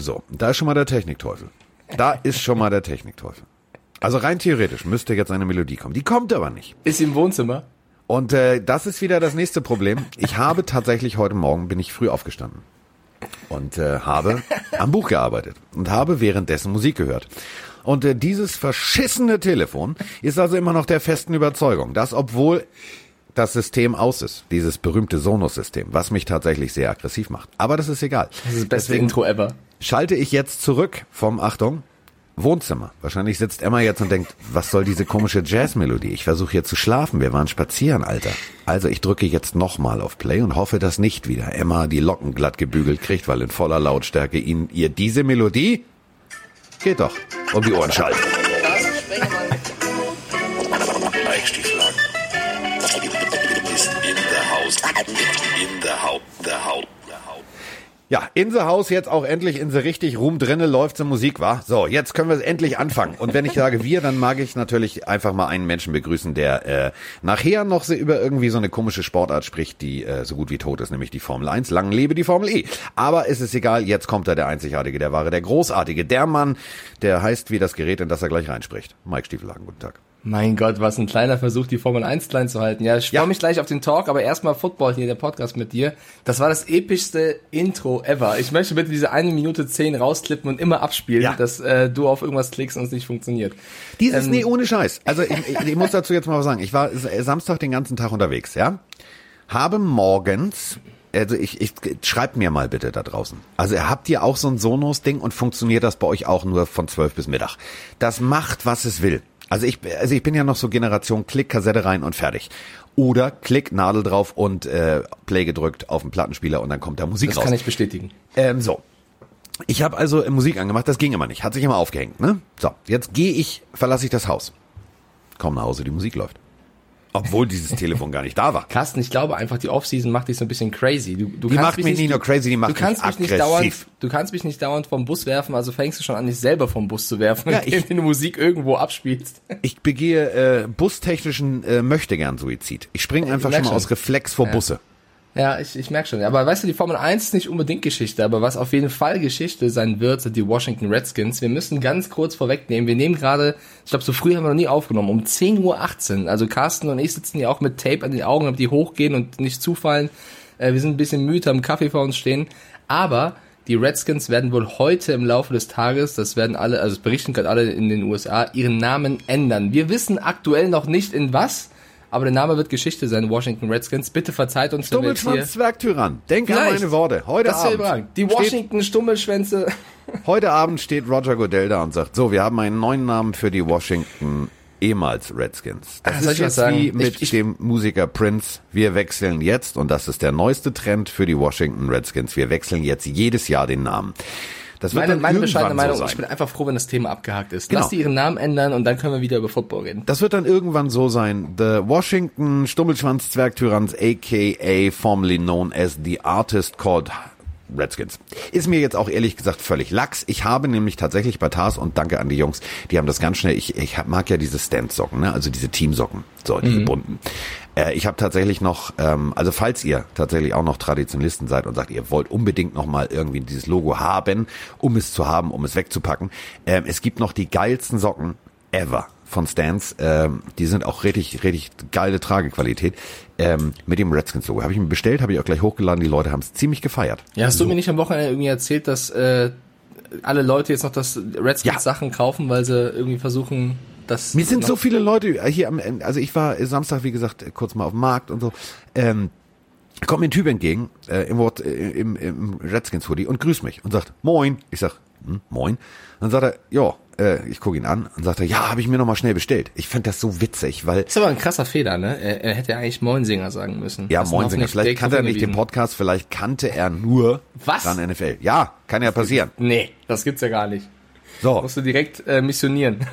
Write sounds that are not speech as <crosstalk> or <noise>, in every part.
So, da ist schon mal der Technikteufel. Da ist schon mal der Technikteufel. Also rein theoretisch müsste jetzt eine Melodie kommen. Die kommt aber nicht. Ist im Wohnzimmer. Und äh, das ist wieder das nächste Problem. Ich habe tatsächlich heute Morgen bin ich früh aufgestanden und äh, habe am Buch gearbeitet und habe währenddessen Musik gehört. Und äh, dieses verschissene Telefon ist also immer noch der festen Überzeugung, dass obwohl das System aus ist, dieses berühmte Sonos-System, was mich tatsächlich sehr aggressiv macht. Aber das ist egal. Das ist das beste Intro ever. Schalte ich jetzt zurück vom, Achtung, Wohnzimmer. Wahrscheinlich sitzt Emma jetzt und denkt, was soll diese komische Jazzmelodie? Ich versuche hier zu schlafen. Wir waren spazieren, Alter. Also ich drücke jetzt nochmal auf Play und hoffe, dass nicht wieder Emma die Locken glatt gebügelt kriegt, weil in voller Lautstärke ihnen ihr diese Melodie geht doch um die Ohren. Ist in der Haus. In. Der Haut. Ja, in the House jetzt auch endlich in the richtig Ruhm drinne läuft die Musik, war. So, jetzt können wir endlich anfangen. Und wenn ich sage wir, dann mag ich natürlich einfach mal einen Menschen begrüßen, der äh, nachher noch so über irgendwie so eine komische Sportart spricht, die äh, so gut wie tot ist, nämlich die Formel 1. Lang lebe die Formel E. Aber es ist egal, jetzt kommt er, der Einzigartige, der Wahre, der Großartige, der Mann, der heißt wie das Gerät, in das er gleich reinspricht. Mike Stiefelhagen, guten Tag. Mein Gott, was ein kleiner Versuch, die Formel 1 klein zu halten. Ja, ich Ja. freue mich gleich auf den Talk, aber erstmal Football hier, der Podcast mit dir. Das war das epischste Intro ever. Ich möchte bitte diese eine Minute zehn rausklippen und immer abspielen, Ja. dass äh, du auf irgendwas klickst und es nicht funktioniert. Dieses, Ähm, nee, ohne Scheiß. Also ich, ich, muss dazu jetzt mal was sagen. Ich war S- Samstag den ganzen Tag unterwegs, ja. Habe morgens, also ich, ich schreibt mir mal bitte da draußen. Also habt ihr auch so ein Sonos-Ding und funktioniert das bei euch auch nur von 12 bis Mittag? Das macht, was es will. Also ich, also ich bin ja noch so Generation Klick, Kassette rein und fertig. Oder Klick, Nadel drauf und äh, Play gedrückt auf den Plattenspieler und dann kommt da Musik Das raus. kann ich bestätigen. Ähm, so. Ich habe also äh, Musik angemacht, das ging immer nicht, hat sich immer aufgehängt. Ne? So, jetzt gehe ich, verlasse ich das Haus. Komm nach Hause, die Musik läuft. Obwohl dieses Telefon gar nicht da war. Carsten, ich glaube einfach, die Offseason macht dich so ein bisschen crazy. Du, du Die kannst macht mich nicht nur crazy, die macht du kannst mich mich nicht dauernd, du kannst mich nicht dauernd vom Bus werfen, also fängst du schon an, dich selber vom Bus zu werfen, Ja, indem ich- du Musik irgendwo abspielst. Ich begehe äh, bustechnischen äh, Möchtegern-Suizid. Ich springe einfach schon merk mal schon. aus Reflex vor Busse. Ja, ich, ich merke schon. Aber weißt du, die Formel 1 ist nicht unbedingt Geschichte, aber was auf jeden Fall Geschichte sein wird, sind die Washington Redskins. Wir müssen ganz kurz vorwegnehmen, wir nehmen gerade, ich glaube, so früh haben wir noch nie aufgenommen, um 10.18 Uhr. Also Carsten und ich sitzen ja auch mit Tape an den Augen, damit die hochgehen und nicht zufallen. Äh, wir sind ein bisschen müde, haben Kaffee vor uns stehen. Aber die Redskins werden wohl heute im Laufe des Tages, das werden alle, also es berichten gerade alle in den USA, ihren Namen ändern. Wir wissen aktuell noch nicht in was, aber der Name wird Geschichte sein, Washington Redskins. Bitte verzeiht uns. Stummelschwanz Zwergtyrann. Denk an Vielleicht. meine Worte. Heute Das ja Abend. Die Washington Stummelschwänze. <laughs> heute Abend steht Roger Goodell da und sagt, so, wir haben einen neuen Namen für die Washington ehemals Redskins. Das soll ist jetzt sagen? wie mit Ich- ich- dem Musiker Prince. Wir wechseln jetzt, und das ist der neueste Trend für die Washington Redskins, wir wechseln jetzt jedes Jahr den Namen. Das wird Meine, dann meine irgendwann bescheidene Meinung, so ich sein. bin einfach froh, wenn das Thema abgehakt ist. Genau. Lass die ihren Namen ändern und dann können wir wieder über Football reden. Das wird dann irgendwann so sein. The Washington Stummelschwanz Zwergtyranns, aka formerly known as the artist called Redskins. Ist mir jetzt auch ehrlich gesagt völlig lax. Ich habe nämlich tatsächlich bei Tars und danke an die Jungs, die haben das ganz schnell, ich, ich mag ja diese Stand-Socken, ne? also diese Teamsocken, so diese bunten. Äh, ich habe tatsächlich noch, ähm, also falls ihr tatsächlich auch noch Traditionalisten seid und sagt, ihr wollt unbedingt noch mal irgendwie dieses Logo haben, um es zu haben, um es wegzupacken, ähm, es gibt noch die geilsten Socken ever von Stans. Ähm, die sind auch richtig, richtig geile Tragequalität. Ähm, mit dem Redskins-Logo. Habe ich mir bestellt, habe ich auch gleich hochgeladen. Die Leute haben es ziemlich gefeiert. Ja, hast du mir nicht am Wochenende irgendwie erzählt, dass äh, alle Leute jetzt noch das Redskins Ja. Sachen kaufen, weil sie irgendwie versuchen, das Mir sind so viele Leute hier am Ende, also ich war Samstag, wie gesagt, kurz mal auf dem Markt und so, ähm, kommt mir ein Typ entgegen, äh, im, Wort, äh, im, im Redskins Hoodie und grüßt mich und sagt, moin. Ich sag, hm, moin. Dann sagt er, ja, äh, ich gucke ihn an und sagt er, ja, habe ich mir noch mal schnell bestellt. Ich finde das so witzig, weil ist aber ein krasser Fehler, ne? Er, er hätte ja eigentlich Moinsinger sagen müssen. Ja, Das Moinsinger. Vielleicht kannte er nicht den. Podcast, vielleicht kannte er nur Was? dann NFL. Ja, kann ja passieren. Nee, das gibt's ja gar nicht. So, Musst du direkt äh, missionieren.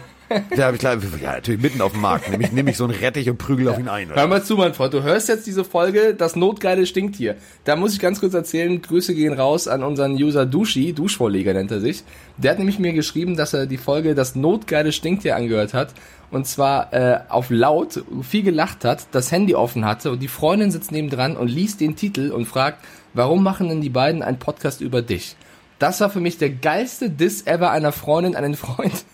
Ja, hab ich klar, ja, natürlich mitten auf dem Markt. Nehme ich, nehm ich so einen Rettich und prügel auf ihn ein. Hör mal zu, mein Freund. Du hörst jetzt diese Folge, das Notgeile stinkt hier. Da muss ich ganz kurz erzählen, Grüße gehen raus an unseren User Dushi, Duschvorleger nennt er sich. Der hat nämlich mir geschrieben, dass er die Folge Das Notgeile stinkt hier angehört hat. Und zwar äh, auf laut, viel gelacht hat, das Handy offen hatte und die Freundin sitzt nebendran und liest den Titel und fragt, warum machen denn die beiden einen Podcast über dich? Das war für mich der geilste Diss ever einer Freundin an den Freund.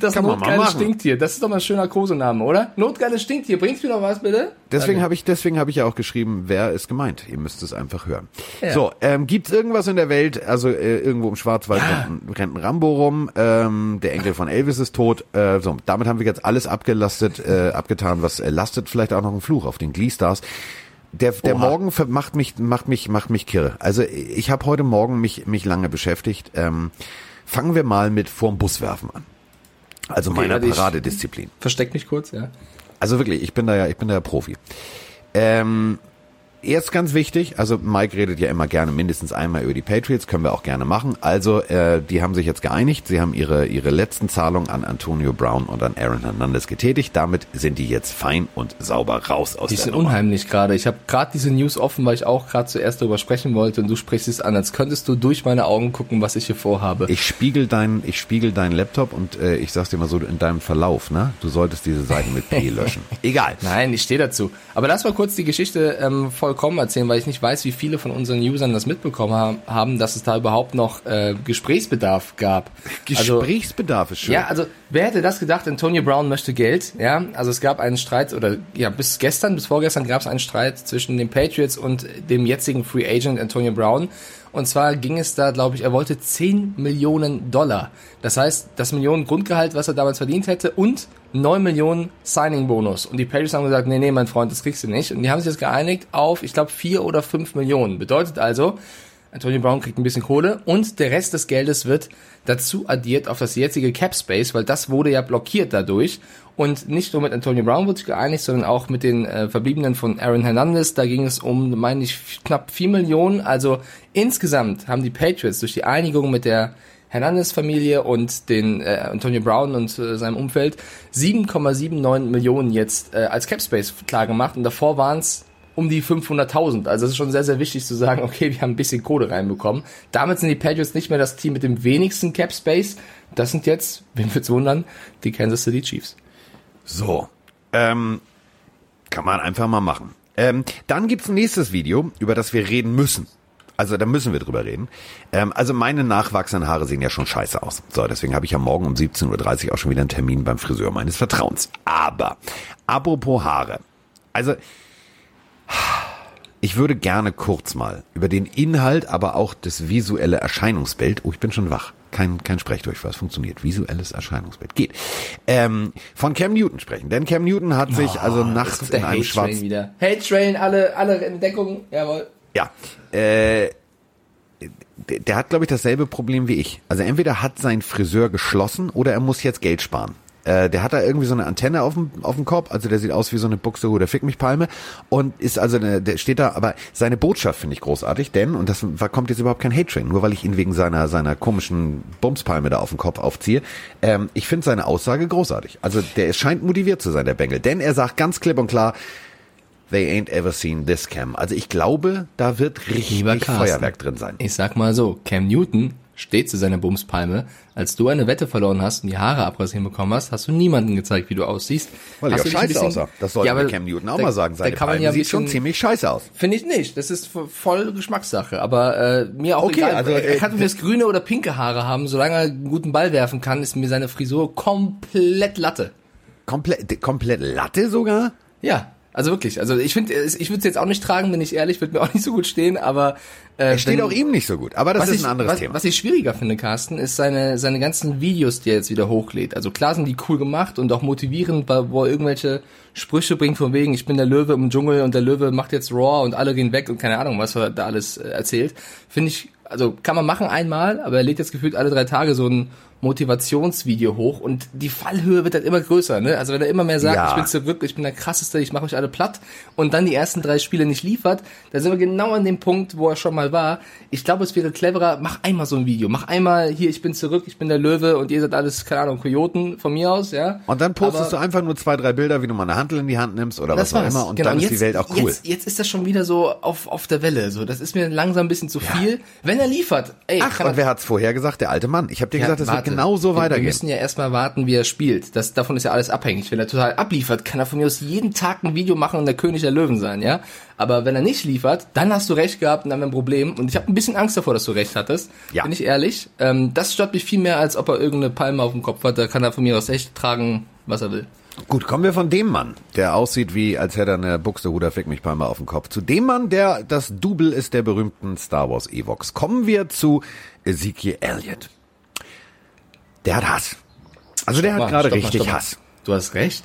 Das Kann notgeile. Stinktier. Das ist doch mal ein schöner Kosename, oder? Notgeiles Stinktier. Bringst du mir noch was, bitte? Deswegen habe ich, deswegen habe ich ja auch geschrieben, wer ist gemeint. Ihr müsst es einfach hören. Ja. So, ähm, gibt's irgendwas in der Welt? Also äh, irgendwo im Schwarzwald rennt, ein- rennt ein Rambo rum. Ähm, der Enkel von Elvis ist tot. Äh, so, damit haben wir jetzt alles abgelastet, äh, abgetan. Was äh, lastet vielleicht auch noch ein Fluch auf den Glee Stars. Der, der Oha. Morgen macht mich, macht mich, macht mich kirre. Also ich habe heute Morgen mich, mich lange beschäftigt. Ähm, fangen wir mal mit vorm Bus werfen an. Also meiner warte, ich- Paradedisziplin. Versteck mich kurz, ja. Also wirklich, ich bin da ja, ich bin da ja Profi. Ähm, Erst ganz wichtig, also Mike redet ja immer gerne mindestens einmal über die Patriots, können wir auch gerne machen. Also äh, die haben sich jetzt geeinigt, sie haben ihre ihre letzten Zahlungen an Antonio Brown und an Aaron Hernandez getätigt. Damit sind die jetzt fein und sauber raus aus Die der sind Nummer. unheimlich gerade. Ich habe gerade diese News offen, weil ich auch gerade zuerst darüber sprechen wollte und du sprichst es an, als könntest du durch meine Augen gucken, was ich hier vorhabe. Ich spiegel dein ich spiegel deinen Laptop und äh, ich sag's dir mal so in deinem Verlauf, ne? Du solltest diese Seiten mit P löschen. <laughs> Egal. Nein, ich stehe dazu. Aber lass mal kurz die Geschichte ähm, vollkommen erzählen, weil ich nicht weiß, wie viele von unseren Usern das mitbekommen haben, dass es da überhaupt noch äh, Gesprächsbedarf gab. <laughs> Also, Gesprächsbedarf ist schön. ja, also wer hätte das gedacht? Antonio Brown möchte Geld. Ja, also es gab einen Streit oder ja bis gestern, bis vorgestern gab es einen Streit zwischen den Patriots und dem jetzigen Free Agent Antonio Brown. Und zwar ging es da, glaube ich, er wollte 10 Millionen Dollar. Das heißt, das Millionen Grundgehalt, was er damals verdient hätte, und 9 Millionen Signing-Bonus. Und die Patriots haben gesagt, nee, nee, mein Freund, das kriegst du nicht. Und die haben sich jetzt geeinigt auf, ich glaube, 4 oder 5 Millionen. Bedeutet also, Antonio Brown kriegt ein bisschen Kohle und der Rest des Geldes wird dazu addiert auf das jetzige Cap Space, weil das wurde ja blockiert dadurch. Und nicht nur mit Antonio Brown wurde sich geeinigt, sondern auch mit den äh, Verbliebenen von Aaron Hernandez. Da ging es um, meine ich, knapp 4 Millionen. Also insgesamt haben die Patriots durch die Einigung mit der Hernandez-Familie und den äh, Antonio Brown und äh, seinem Umfeld 7,79 Millionen jetzt äh, als Cap Space klar gemacht. Und davor waren es um die 500.000. Also es ist schon sehr, sehr wichtig zu sagen, <laughs> okay, wir haben ein bisschen Kohle reinbekommen. Damit sind die Patriots nicht mehr das Team mit dem wenigsten Cap Space. Das sind jetzt, wen wird's wundern, die Kansas City Chiefs. So, ähm, kann man einfach mal machen. Ähm, dann gibt's ein nächstes Video, über das wir reden müssen. Also da müssen wir drüber reden. Ähm, also meine nachwachsenden Haare sehen ja schon scheiße aus. So, deswegen habe ich ja morgen um 17.30 Uhr auch schon wieder einen Termin beim Friseur meines Vertrauens. Aber, apropos Haare. Also, ich würde gerne kurz mal über den Inhalt, aber auch das visuelle Erscheinungsbild, oh, ich bin schon wach, kein, kein Sprechdurchfall, es funktioniert, visuelles Erscheinungsbild, geht, ähm, von Cam Newton sprechen. Denn Cam Newton hat sich also nachts in einem schwarzen... wieder. Hate Train, alle, alle in Deckung, jawohl. Ja, äh, der, hat, glaube ich, dasselbe Problem wie ich. Also entweder hat sein Friseur geschlossen oder er muss jetzt Geld sparen. Äh, der hat da irgendwie so eine Antenne auf dem, auf dem Kopf, also der sieht aus wie so eine Buxtehude Fick mich Palme und ist also, eine, der steht da, aber seine Botschaft finde ich großartig, denn, und das kommt jetzt überhaupt kein Hate-Train, nur weil ich ihn wegen seiner, seiner komischen Bumspalme da auf dem Kopf aufziehe, ähm, ich finde seine Aussage großartig. Also der scheint motiviert zu sein, der Bengel, denn er sagt ganz klipp und klar, They ain't ever seen this cam. Also ich glaube, da wird richtig Carsten. Feuerwerk drin sein. Ich sag mal so, Cam Newton steht zu seiner Bumspalme. Als du eine Wette verloren hast und die Haare abrasieren bekommen hast, hast du niemandem gezeigt, wie du aussiehst. Weil hast ich auch scheiße bisschen- aussah. Das sollte Ja, Cam Newton auch da- mal sagen. da Seine kann man ja sieht schon bisschen- ziemlich scheiße aus. Finde ich nicht. Das ist voll Geschmackssache. Aber äh, mir auch Okay, egal. also, er äh, kann mir das grüne oder pinke Haare haben. Solange er einen guten Ball werfen kann, ist mir seine Frisur komplett Latte. Komplett, komplett Latte sogar? Ja, also wirklich. Also ich finde, ich würde es jetzt auch nicht tragen, bin ich ehrlich, würde mir auch nicht so gut stehen, aber äh, Er steht wenn- auch ihm nicht so gut. Aber das ist ich, ein anderes was, Thema. Was ich schwieriger finde, Carsten, ist seine, seine ganzen Videos, die er jetzt wieder hochlädt. Also klar sind die cool gemacht und auch motivierend, weil- wo er irgendwelche Sprüche bringt von wegen, ich bin der Löwe im Dschungel und der Löwe macht jetzt Raw und alle gehen weg und keine Ahnung, was er da alles äh, erzählt. Finde ich, also kann man machen einmal, aber er lädt jetzt gefühlt alle drei Tage so ein Motivationsvideo hoch und die Fallhöhe wird dann immer größer, ne? Also wenn er immer mehr sagt, Ja. ich bin zurück, ich bin der krasseste, ich mache euch alle platt und dann die ersten drei Spiele nicht liefert, da sind wir genau an dem Punkt, wo er schon mal war. Ich glaube, es wäre cleverer, mach einmal so ein Video, mach einmal hier, ich bin zurück, ich bin der Löwe und ihr seid alles, keine Ahnung, Kojoten von mir aus, ja. Und dann postest Aber- du einfach nur zwei, drei Bilder, wie du mal eine Handel in die Hand nimmst oder was auch immer. Und Genau, dann ist jetzt, die Welt auch cool. Jetzt, jetzt ist das schon wieder so auf, auf der Welle. So, das ist mir langsam ein bisschen zu viel. Wenn er liefert, ey, Ach, und er, wer hat's vorher gesagt? Der alte Mann. Ich habe dir Ja, gesagt, das wird. Genau so wir, wir weitergehen. müssen ja erstmal warten, wie er spielt. Das, davon ist ja alles abhängig. Wenn er total abliefert, kann er von mir aus jeden Tag ein Video machen und der König der Löwen sein, ja? Aber wenn er nicht liefert, dann hast du recht gehabt und dann haben wir ein Problem. Und ich habe ein bisschen Angst davor, dass du recht hattest. Ja. Bin ich ehrlich. Ähm, das stört mich viel mehr, als ob er irgendeine Palme auf dem Kopf hat. Da kann er von mir aus echt tragen, was er will. Gut, kommen wir von dem Mann, der aussieht wie, als hätte er eine Buxtehuder Fick mich Palme auf dem Kopf, zu dem Mann, der das Double ist der berühmten Star Wars Evox. Kommen wir zu Ezekiel Elliott. Der hat Hass. Also der hat Stopp mal, gerade richtig stopp. Hass. Du hast recht.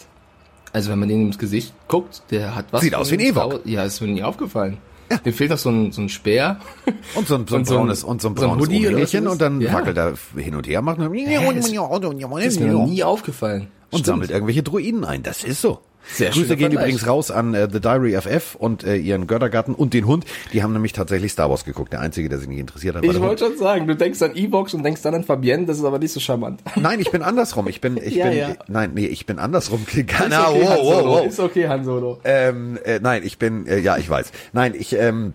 Also wenn man den ins Gesicht guckt, der hat was. Sieht aus wie ein Ewok. Ja, ist mir nie aufgefallen. Dem fehlt noch so ein, so ein Speer. <laughs> Und so ein, so ein Und so ein- braunes, und so ein so ein braunes Hoodie oder Ohrläppchen und dann Ja. wackelt er hin und her, macht nur <laughs> ist mir noch nie aufgefallen. und Stimmt. sammelt irgendwelche Druiden ein. Das ist so. Sehr Grüße gehen Vergleich. übrigens raus an äh, The Diary FF und äh, ihren Göttergatten und den Hund. Die haben nämlich tatsächlich Star Wars geguckt. Der einzige, der sich nicht interessiert hat, Ich wollte schon sagen, du denkst an E-Box und denkst dann an Fabienne, das ist aber nicht so charmant. Nein, ich bin andersrum. Ich bin, ich Ja, bin, ja. nein, nee, ich bin andersrum gegangen. Ist Na, okay, Han wow, wow. Ist okay, Han Solo. Ähm, äh, nein, ich bin, äh, ja, ich weiß. Nein, ich ähm,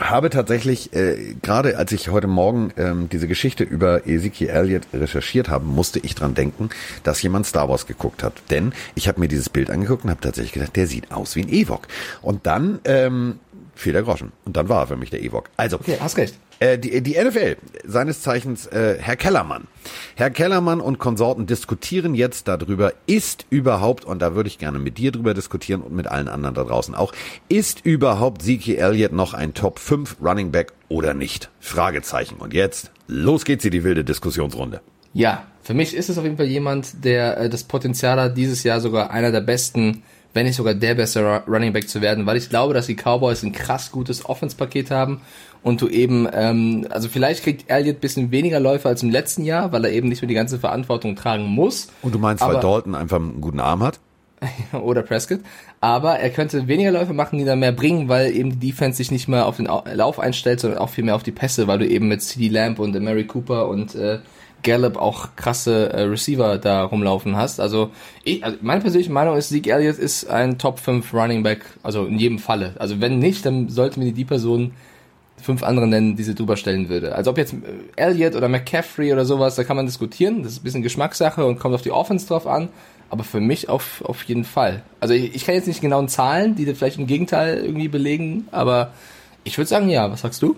habe tatsächlich, äh, gerade als ich heute Morgen ähm, diese Geschichte über Ezekiel Elliott recherchiert habe, musste ich dran denken, dass jemand Star Wars geguckt hat. Denn ich habe mir dieses Bild angeguckt und habe tatsächlich gedacht, der sieht aus wie ein Ewok. Und dann ähm, fiel der Groschen. Und dann war er für mich der Ewok. Also, Okay, hast recht. Äh, die, die NFL, seines Zeichens äh, Herr Kellermann. Herr Kellermann und Konsorten diskutieren jetzt darüber, ist überhaupt, und da würde ich gerne mit dir drüber diskutieren und mit allen anderen da draußen auch, ist überhaupt Zeke Elliott noch ein Top 5 Running Back oder nicht? Fragezeichen. Und jetzt, los geht's hier die wilde Diskussionsrunde. Ja, für mich ist es auf jeden Fall jemand, der äh, das Potenzial hat, dieses Jahr sogar einer der besten, wenn nicht sogar der beste Ru- Running Back zu werden, weil ich glaube, dass die Cowboys ein krass gutes Offense-Paket haben und du eben, ähm, also vielleicht kriegt Elliott bisschen weniger Läufe als im letzten Jahr, weil er eben nicht mehr die ganze Verantwortung tragen muss. Und du meinst, weil Aber- Dalton einfach einen guten Arm hat? <laughs> oder Prescott. Aber er könnte weniger Läufe machen, die dann mehr bringen, weil eben die Defense sich nicht mehr auf den Au- Lauf einstellt, sondern auch viel mehr auf die Pässe, weil du eben mit CD Lamb und Mary Cooper und äh, Gallup auch krasse äh, Receiver da rumlaufen hast. Also, ich, also meine persönliche Meinung ist, Zeke Elliott ist ein Top 5 Running Back, also in jedem Falle. Also wenn nicht, dann sollte mir die Person fünf andere nennen, die sie drüber stellen würde. Also ob jetzt äh, Elliott oder McCaffrey oder sowas, da kann man diskutieren. Das ist ein bisschen Geschmackssache und kommt auf die Offense drauf an. Aber für mich auf, auf jeden Fall. Also ich, ich kann jetzt nicht genauen Zahlen, die das vielleicht im Gegenteil irgendwie belegen, aber ich würde sagen ja. Was sagst du?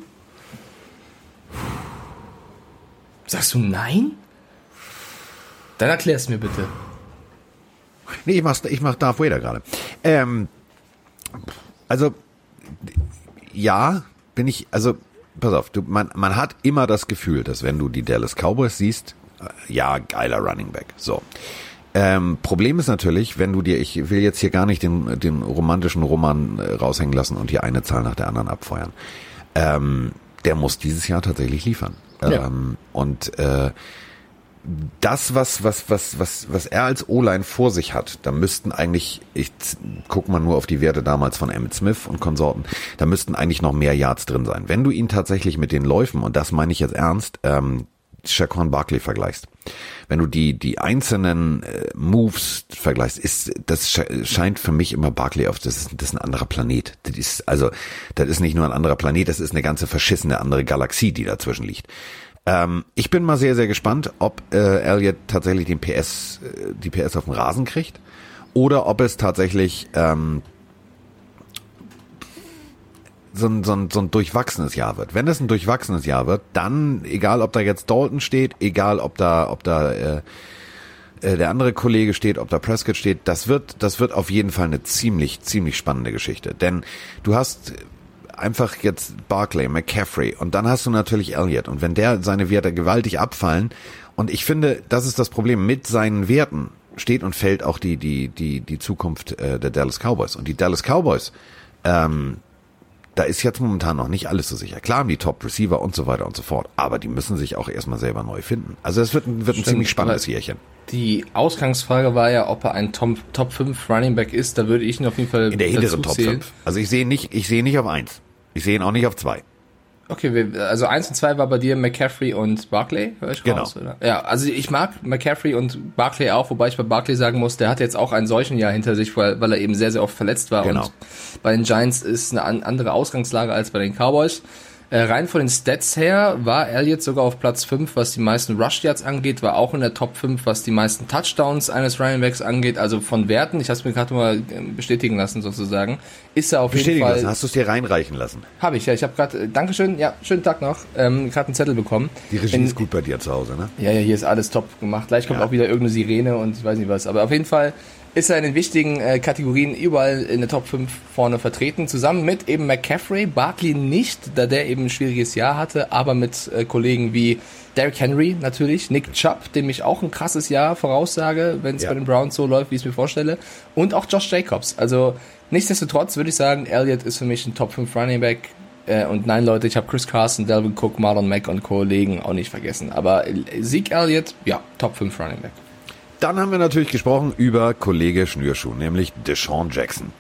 Sagst du nein? Dann erklär's mir bitte. Nee, ich mach's, ich mach Darth Vader gerade. Ähm, also, ja, bin ich, also, pass auf, du, man, man hat immer das Gefühl, dass wenn du die Dallas Cowboys siehst, äh, ja, geiler Running Back. So. Ähm, Problem ist natürlich, wenn du dir, ich will jetzt hier gar nicht den, den romantischen Roman äh, raushängen lassen und hier eine Zahl nach der anderen abfeuern. Ähm, der muss dieses Jahr tatsächlich liefern. Ja. Ähm, und äh, das, was, was, was, was, was er als O-Line vor sich hat, da müssten eigentlich, ich guck mal nur auf die Werte damals von Emmett Smith und Konsorten, da müssten eigentlich noch mehr Yards drin sein. Wenn du ihn tatsächlich mit den Läufen, und das meine ich jetzt ernst, ähm, Shaquan Barkley vergleichst. Wenn du die, die einzelnen äh, Moves vergleichst, ist, das sche- scheint für mich immer Barkley auf, das ist, das ist ein anderer Planet. Das ist, also, das ist nicht nur ein anderer Planet, das ist eine ganze verschissene andere Galaxie, die dazwischen liegt. Ähm, ich bin mal sehr, sehr gespannt, ob äh, Elliot tatsächlich den PS, äh, die PS auf den Rasen kriegt oder ob es tatsächlich ähm, so ein, so, ein, so ein durchwachsenes Jahr wird. Wenn es ein durchwachsenes Jahr wird, dann, egal ob da jetzt Dalton steht, egal ob da, ob da äh, äh, der andere Kollege steht, ob da Prescott steht, das wird, das wird auf jeden Fall eine ziemlich, ziemlich spannende Geschichte. Denn du hast einfach jetzt Barclay, McCaffrey und dann hast du natürlich Elliott. Und wenn der seine Werte gewaltig abfallen, und ich finde, das ist das Problem, mit seinen Werten steht und fällt auch die, die, die, die Zukunft äh, der Dallas Cowboys. Und die Dallas Cowboys, ähm, da ist jetzt momentan noch nicht alles so sicher. Klar haben die Top Receiver und so weiter und so fort, aber die müssen sich auch erstmal selber neu finden. Also es wird, ein- wird ein ziemlich spannendes Jährchen. Die Ausgangsfrage war ja, ob er ein Top, Top 5 Running Back ist. Da würde ich ihn auf jeden Fall In der hinteren Top zählen. 5. Also ich sehe nicht, ich sehe nicht auf eins. Ich sehe ihn auch nicht auf zwei. Okay, also eins und zwei war bei dir McCaffrey und Barclay, höre ich Genau. raus, oder? Ja, also ich mag McCaffrey und Barclay auch, wobei ich bei Barclay sagen muss, der hat jetzt auch ein solchen Jahr hinter sich, weil, weil er eben sehr, sehr oft verletzt war. Genau. Und bei den Giants ist eine an, andere Ausgangslage als bei den Cowboys. Äh, rein von den Stats her war Elliott sogar auf Platz 5, was die meisten Rush Yards angeht, war auch in der Top 5, was die meisten Touchdowns eines Running Backs angeht, also von Werten, ich habe es mir gerade mal äh, bestätigen lassen sozusagen, ist er auf Bestätigen jeden Fall... lassen. Hast du es dir reinreichen lassen? Habe ich, ja, ich habe gerade, äh, Dankeschön, ja, schönen Tag noch, ähm, gerade einen Zettel bekommen. Die Regie In- ist gut bei dir zu Hause, ne? ja, ja, hier ist alles top gemacht. Gleich kommt Ja. auch wieder irgendeine Sirene und ich weiß nicht was. Aber auf jeden Fall ist er in den wichtigen äh, Kategorien überall in der Top 5 vorne vertreten. Zusammen mit eben McCaffrey, Barkley nicht, da der eben ein schwieriges Jahr hatte, aber mit äh, Kollegen wie Derrick Henry natürlich, Nick Chubb, dem ich auch ein krasses Jahr voraussage, wenn es Ja. bei den Browns so läuft, wie ich es mir vorstelle. Und auch Josh Jacobs. Also nichtsdestotrotz würde ich sagen, Elliott ist für mich ein Top 5 Running Back. Äh, und nein, Leute, ich habe Chris Carson, Delvin Cook, Marlon Mack und Kollegen auch nicht vergessen. Aber äh, Zeke Elliott, ja, Top 5 Running Back. Dann haben wir natürlich gesprochen über Kollege Schnürschuh, nämlich Deshaun Jackson.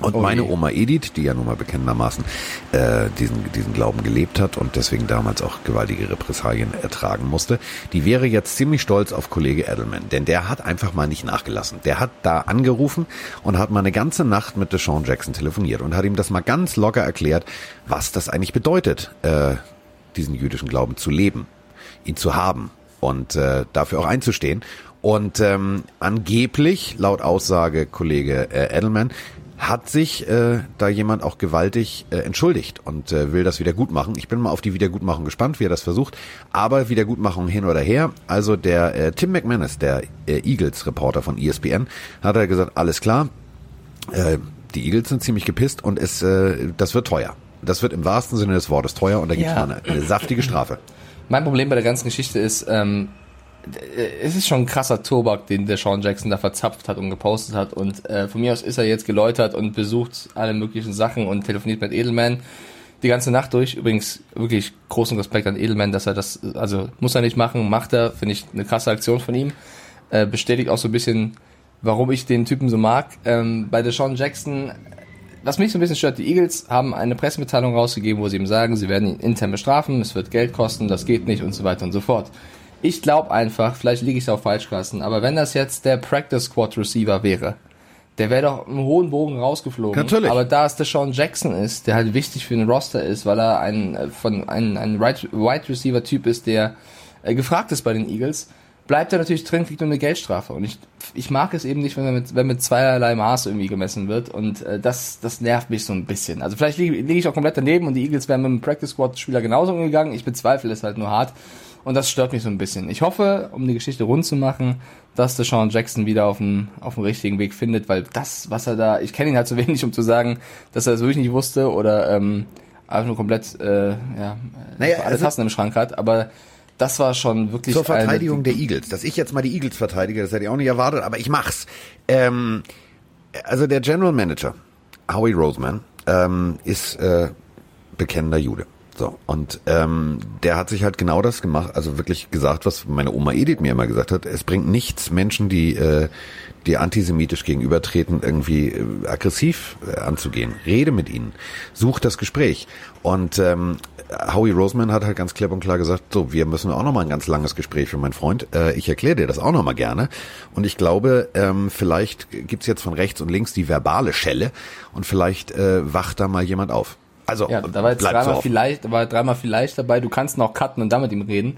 Und Oh meine. Oma Edith, die ja nun mal bekennendermaßen äh, diesen, diesen Glauben gelebt hat und deswegen damals auch gewaltige Repressalien ertragen musste, die wäre jetzt ziemlich stolz auf Kollege Edelman, denn der hat einfach mal nicht nachgelassen. Der hat da angerufen und hat mal eine ganze Nacht mit Deshaun Jackson telefoniert und hat ihm das mal ganz locker erklärt, was das eigentlich bedeutet, äh, diesen jüdischen Glauben zu leben, ihn zu haben und äh, dafür auch einzustehen. Und ähm, angeblich, laut Aussage Kollege äh, Edelman, hat sich äh, da jemand auch gewaltig äh, entschuldigt und äh, will das wieder gut machen. Ich bin mal auf die Wiedergutmachung gespannt, wie er das versucht. Aber Wiedergutmachung hin oder her. Also der äh, Tim McManus, der äh, Eagles-Reporter von ESPN, hat er gesagt, alles klar, äh, die Eagles sind ziemlich gepisst und es, äh, das wird teuer. Das wird im wahrsten Sinne des Wortes teuer und da gibt es Ja. mal eine, eine saftige Strafe. Mein Problem bei der ganzen Geschichte ist, ähm, es ist schon ein krasser Tobak, den der Sean Jackson da verzapft hat und gepostet hat. Und äh, von mir aus ist er jetzt geläutert und besucht alle möglichen Sachen und telefoniert mit Edelman die ganze Nacht durch. Übrigens wirklich großen Respekt an Edelman, dass er das, also muss er nicht machen, macht er, finde ich eine krasse Aktion von ihm. Äh, bestätigt auch so ein bisschen, warum ich den Typen so mag. Ähm, bei der Sean Jackson was mich so ein bisschen stört, die Eagles haben eine Pressemitteilung rausgegeben, wo sie ihm sagen, sie werden ihn intern bestrafen, es wird Geld kosten, das geht nicht und so weiter und so fort. Ich glaube einfach, vielleicht liege ich da auch falsch, Carsten, aber wenn das jetzt der Practice Squad Receiver wäre, der wäre doch im hohen Bogen rausgeflogen. Natürlich. Aber da es der Sean Jackson ist, der halt wichtig für den Roster ist, weil er ein, äh, von, ein, ein Wide Receiver Typ ist, der äh, gefragt ist bei den Eagles, bleibt er natürlich drin, kriegt nur eine Geldstrafe. Und ich, ich mag es eben nicht, wenn, man mit, wenn mit zweierlei Maß irgendwie gemessen wird. Und äh, das, das nervt mich so ein bisschen. Also vielleicht liege, liege ich auch komplett daneben und die Eagles wären mit dem Practice Squad Spieler genauso umgegangen. Ich bezweifle es halt nur hart. Und das stört mich so ein bisschen. Ich hoffe, um die Geschichte rund zu machen, dass der Sean Jackson wieder auf den, auf den richtigen Weg findet, weil das, was er da, ich kenne ihn halt zu <laughs> wenig, um zu sagen, dass er es wirklich nicht wusste oder ähm, einfach nur komplett äh, ja, Naja, alle also- Tassen im Schrank hat. Aber das war schon wirklich Zur eine- Verteidigung der Eagles. Dass ich jetzt mal die Eagles verteidige, das hätte ich auch nicht erwartet, aber ich mach's. Ähm, also der General Manager, Howie Roseman, ähm, ist äh, bekennender Jude. So, und ähm, der hat sich halt genau das gemacht, also wirklich gesagt, was meine Oma Edith mir immer gesagt hat, es bringt nichts, Menschen, die, äh, die antisemitisch gegenübertreten, irgendwie äh, aggressiv äh, anzugehen. Rede mit ihnen, such das Gespräch. Und ähm, Howie Roseman hat halt ganz klipp und klar gesagt, so, wir müssen auch noch mal ein ganz langes Gespräch für meinen Freund. Äh, ich erkläre dir das auch noch mal gerne. Und ich glaube, ähm, vielleicht gibt's jetzt von rechts und links die verbale Schelle und vielleicht äh, wacht da mal jemand auf. Also, Ja, da war jetzt so dreimal offen. vielleicht, war dreimal vielleicht dabei, du kannst noch cutten und dann mit ihm reden.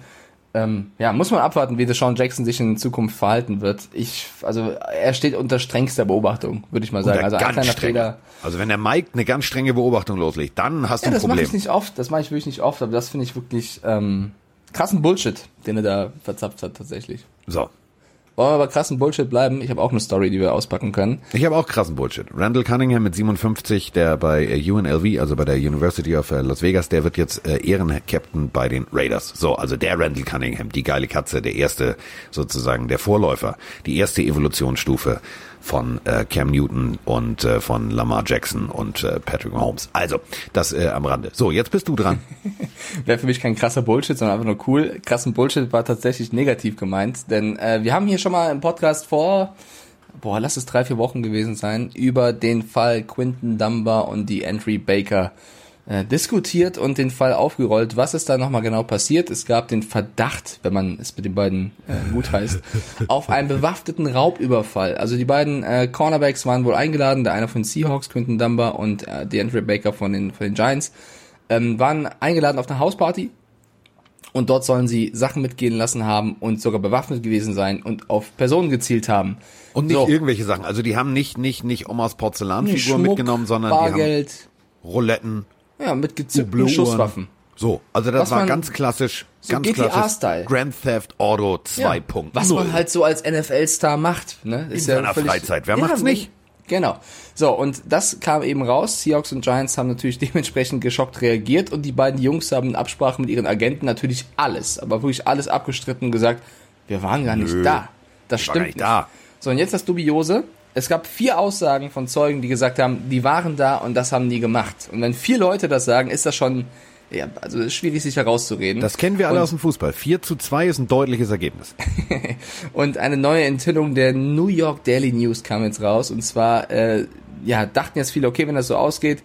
Ähm, ja, muss man abwarten, wie der Sean Jackson sich in Zukunft verhalten wird. Ich, also er steht unter strengster Beobachtung, würde ich mal sagen. Oder Also ein ganz kleiner strenge. Fehler. Also wenn der Mike eine ganz strenge Beobachtung loslegt, dann hast du Ja, ein das mache Problem. ich nicht oft, das mache ich wirklich nicht oft, aber das finde ich wirklich ähm, krassen Bullshit, den er da verzapft hat tatsächlich. So. Wollen wir aber krassen Bullshit bleiben? Ich habe auch eine Story, die wir auspacken können. Ich habe auch krassen Bullshit. Randall Cunningham mit 57, der bei äh, UNLV, also bei der University of äh, Las Vegas, der wird jetzt äh, Ehrencaptain bei den Raiders. So, also der Randall Cunningham, die geile Katze, der erste sozusagen, der Vorläufer, die erste Evolutionsstufe von äh, Cam Newton und äh, von Lamar Jackson und äh, Patrick Mahomes. Also, das äh, am Rande. So, jetzt bist du dran. <laughs> Wäre für mich kein krasser Bullshit, sondern einfach nur cool. Krassen Bullshit war tatsächlich negativ gemeint, denn äh, wir haben hier schon mal im Podcast vor, boah, lass es drei, vier Wochen gewesen sein, über den Fall Quinton Dunbar und die Entry Baker äh, diskutiert und den Fall aufgerollt. Was ist da nochmal genau passiert? Es gab den Verdacht, wenn man es mit den beiden äh, gut heißt, <laughs> auf einen bewaffneten Raubüberfall. Also die beiden äh, Cornerbacks waren wohl eingeladen, der eine von den Seahawks, Quinton Dunbar und äh, die Entry Baker von den, von den Giants ähm, waren eingeladen auf eine Hausparty und dort sollen sie Sachen mitgehen lassen haben und sogar bewaffnet gewesen sein und auf Personen gezielt haben. Und nicht So. irgendwelche Sachen. Also die haben nicht, nicht, nicht Omas Porzellanfigur mitgenommen, sondern die Bargeld, haben Rouletten, ja, mit Hublot-Uhren. Schusswaffen. So, also das Was war man- ganz klassisch, so ganz klassisch Style. Grand Theft Auto 2. Was man halt so als NFL-Star macht. Ne? In seiner Freizeit. Wer macht's nicht? Genau. So, und das kam eben raus. Seahawks und Giants haben natürlich <laughs> dementsprechend geschockt reagiert und die beiden Jungs haben in Absprache mit ihren Agenten natürlich alles, aber wirklich alles abgestritten und gesagt, wir waren gar nicht Nö, da. Das stimmt nicht da. So, und jetzt das Dubiose. Es gab vier Aussagen von Zeugen, die gesagt haben, die waren da und das haben die gemacht. Und wenn vier Leute das sagen, ist das schon, ja, also ist schwierig sich herauszureden. Das kennen wir alle Und- aus dem Fußball. 4 zu 2 ist ein deutliches Ergebnis. <laughs> Und eine neue Enthüllung der New York Daily News kam jetzt raus. Und zwar, äh, ja, dachten jetzt viele, okay, wenn das so ausgeht,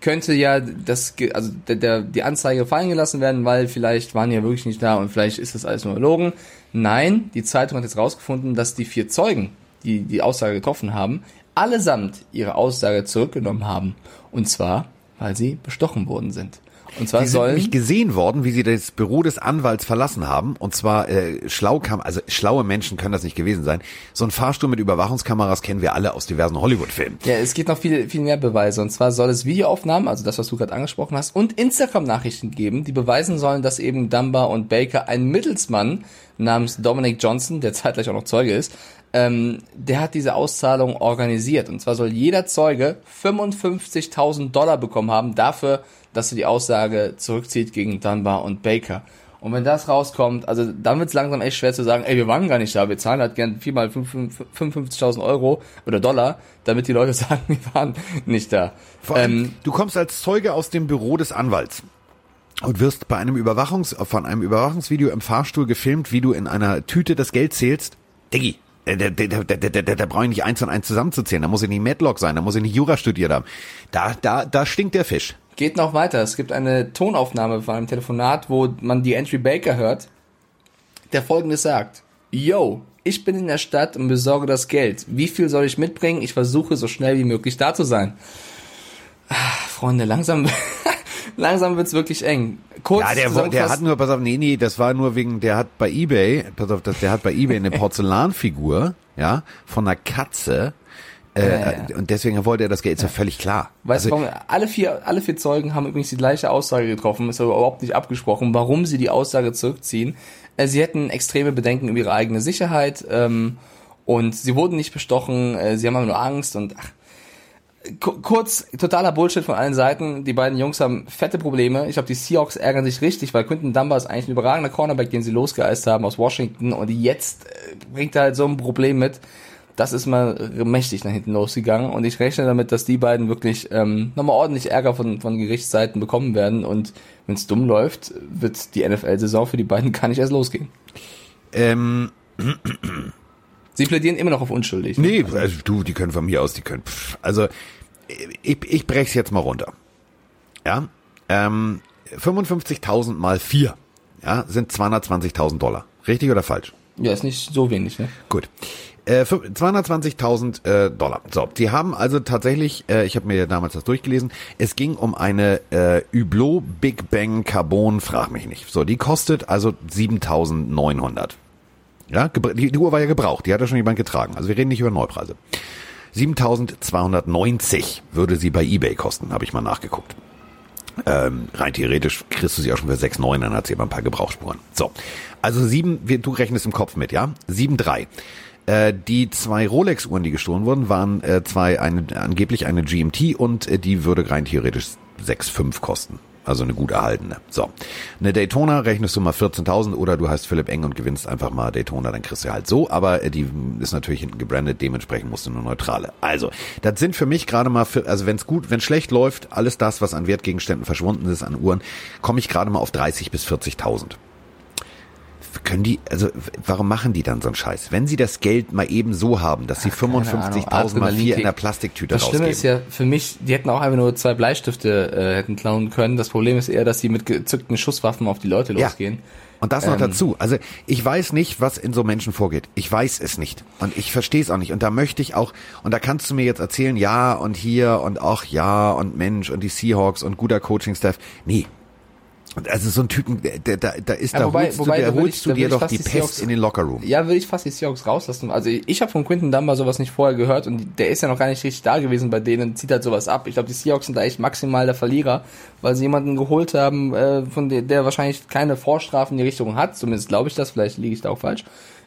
könnte ja das, also der, der, die Anzeige fallen gelassen werden, weil vielleicht waren die ja wirklich nicht da und vielleicht ist das alles nur erlogen. Nein, die Zeitung hat jetzt rausgefunden, dass die vier Zeugen, die die Aussage getroffen haben, allesamt ihre Aussage zurückgenommen haben. Und zwar, weil sie bestochen worden sind. Und zwar Die sind sollen nämlich gesehen worden, wie sie das Büro des Anwalts verlassen haben. Und zwar äh, schlau kam, also schlaue Menschen können das nicht gewesen sein. So ein Fahrstuhl mit Überwachungskameras kennen wir alle aus diversen Hollywood-Filmen. Ja, es gibt noch viel, viel mehr Beweise. Und zwar soll es Videoaufnahmen, also das, was du gerade angesprochen hast, und Instagram-Nachrichten geben, die beweisen sollen, dass eben Dunbar und Baker ein Mittelsmann namens Dominic Johnson, der zeitgleich auch noch Zeuge ist, ähm, der hat diese Auszahlung organisiert. Und zwar soll jeder Zeuge 55.000 Dollar bekommen haben dafür, dass er die Aussage zurückzieht gegen Dunbar und Baker. Und wenn das rauskommt, also dann wird es langsam echt schwer zu sagen, ey, wir waren gar nicht da, wir zahlen halt gern viermal 55.000 Euro oder Dollar, damit die Leute <laughs> sagen, wir waren nicht da. Vor allem, Ähm, du kommst als Zeuge aus dem Büro des Anwalts und wirst bei einem Überwachungs von einem Überwachungsvideo im Fahrstuhl gefilmt, wie du in einer Tüte das Geld zählst. Diggi, da, da, da, da, da, da brauche ich nicht eins und eins zusammenzuzählen. Da muss ich nicht Madlock sein, da muss ich nicht Jura studiert haben. Da, da, da stinkt der Fisch. geht noch weiter. Es gibt eine Tonaufnahme von einem Telefonat, wo man die Entry Baker hört, der folgendes sagt. Yo, ich bin in der Stadt und besorge das Geld. Wie viel soll ich mitbringen? Ich versuche so schnell wie möglich da zu sein. Ah, Freunde, langsam, <laughs> langsam wird's wirklich eng. Kurz Ja, der, der hat nur, pass auf, nee, nee, das war nur wegen, der hat bei Ebay, pass auf, das, der hat bei Ebay eine <laughs> Porzellanfigur, ja, von einer Katze, äh, Ja, ja. und deswegen wollte er das Geld, ist ja völlig klar. Weißt Also, du? Alle vier, alle vier Zeugen haben übrigens die gleiche Aussage getroffen, ist aber überhaupt nicht abgesprochen, warum sie die Aussage zurückziehen. Äh, Sie hätten extreme Bedenken über ihre eigene Sicherheit ähm, und sie wurden nicht bestochen, äh, sie haben aber nur Angst und ach, kurz, totaler Bullshit von allen Seiten. Die beiden Jungs haben fette Probleme. Ich glaube, die Seahawks ärgern sich richtig, weil Quinton Dunbar ist eigentlich ein überragender Cornerback, den sie losgeeist haben aus Washington und jetzt äh, bringt er halt so ein Problem mit. Das ist mal mächtig nach hinten losgegangen und ich rechne damit, dass die beiden wirklich ähm, nochmal ordentlich Ärger von, von Gerichtsseiten bekommen werden und wenn es dumm läuft, wird die NFL-Saison für die beiden gar nicht erst losgehen. ähm, Sie plädieren immer noch auf unschuldig. ne? Nee, also du, die können von mir aus, die können. Pff, also ich, ich brech's jetzt mal runter. Ja, ähm, 55.000 mal 4, ja, sind 220.000 Dollar. Richtig oder falsch? Ja, ist nicht so wenig, ne? Gut. Äh, fü- 220.000 äh, Dollar. So, die haben also tatsächlich, äh, ich habe mir damals das durchgelesen, es ging um eine äh, Hublot Big Bang Carbon, frag mich nicht. So, die kostet also 7.900. Ja, die, die Uhr war ja gebraucht, die hat ja schon jemand getragen. Also wir reden nicht über Neupreise. 7.290 würde sie bei eBay kosten, habe ich mal nachgeguckt. Ähm, rein theoretisch kriegst du sie auch schon für 6,9, dann hat sie aber ein paar Gebrauchsspuren. So, also sieben, wir- du rechnest im Kopf mit, ja? 7,3. Äh, die zwei Rolex-Uhren, die gestohlen wurden, waren äh, zwei, eine, angeblich eine GMT und äh, die würde rein theoretisch 6,5 kosten. Also eine gut erhaltene. So. Eine Daytona rechnest du mal 14.000 oder du heißt Philipp Eng und gewinnst einfach mal Daytona, dann kriegst du halt so. Aber äh, die ist natürlich hinten gebrandet, dementsprechend musst du nur neutrale. Also, das sind für mich gerade mal, für, also wenn es gut, wenn schlecht läuft, alles das, was an Wertgegenständen verschwunden ist, an Uhren, komme ich gerade mal auf 30 bis 40.000. können die, also warum machen die dann so einen Scheiß? Wenn sie das Geld mal eben so haben, dass sie 55.000 mal vier in der Plastiktüte Das Schlimme rausgeben. ist ja für mich, die hätten auch einfach nur zwei Bleistifte äh, hätten klauen können. Das Problem ist eher, dass sie mit gezückten Schusswaffen auf die Leute Ja. losgehen. Und das noch Ähm. dazu. Also ich weiß nicht, was in so Menschen vorgeht. Ich weiß es nicht. Und ich verstehe es auch nicht. Und da möchte ich auch, und da kannst du mir jetzt erzählen, ja und hier und auch ja und Mensch und die Seahawks und guter Coaching-Staff. Nee. Also so ein Typen, der, da, da ist, Ja, da wobei- holst wobei, du, da würde holst ich- du dir würde ich doch die die Pest Seahawks- in den Lockerroom. Ja, will ich fast die Seahawks rauslassen. Also ich habe von Quinton Dunbar sowas nicht vorher gehört und der ist ja noch gar nicht richtig da gewesen bei denen, zieht halt sowas ab. Ich glaube, die Seahawks sind da echt maximal der Verlierer, weil sie jemanden geholt haben, äh, von der, der wahrscheinlich keine Vorstrafen in die Richtung hat. Zumindest glaube ich das, vielleicht liege ich da auch falsch.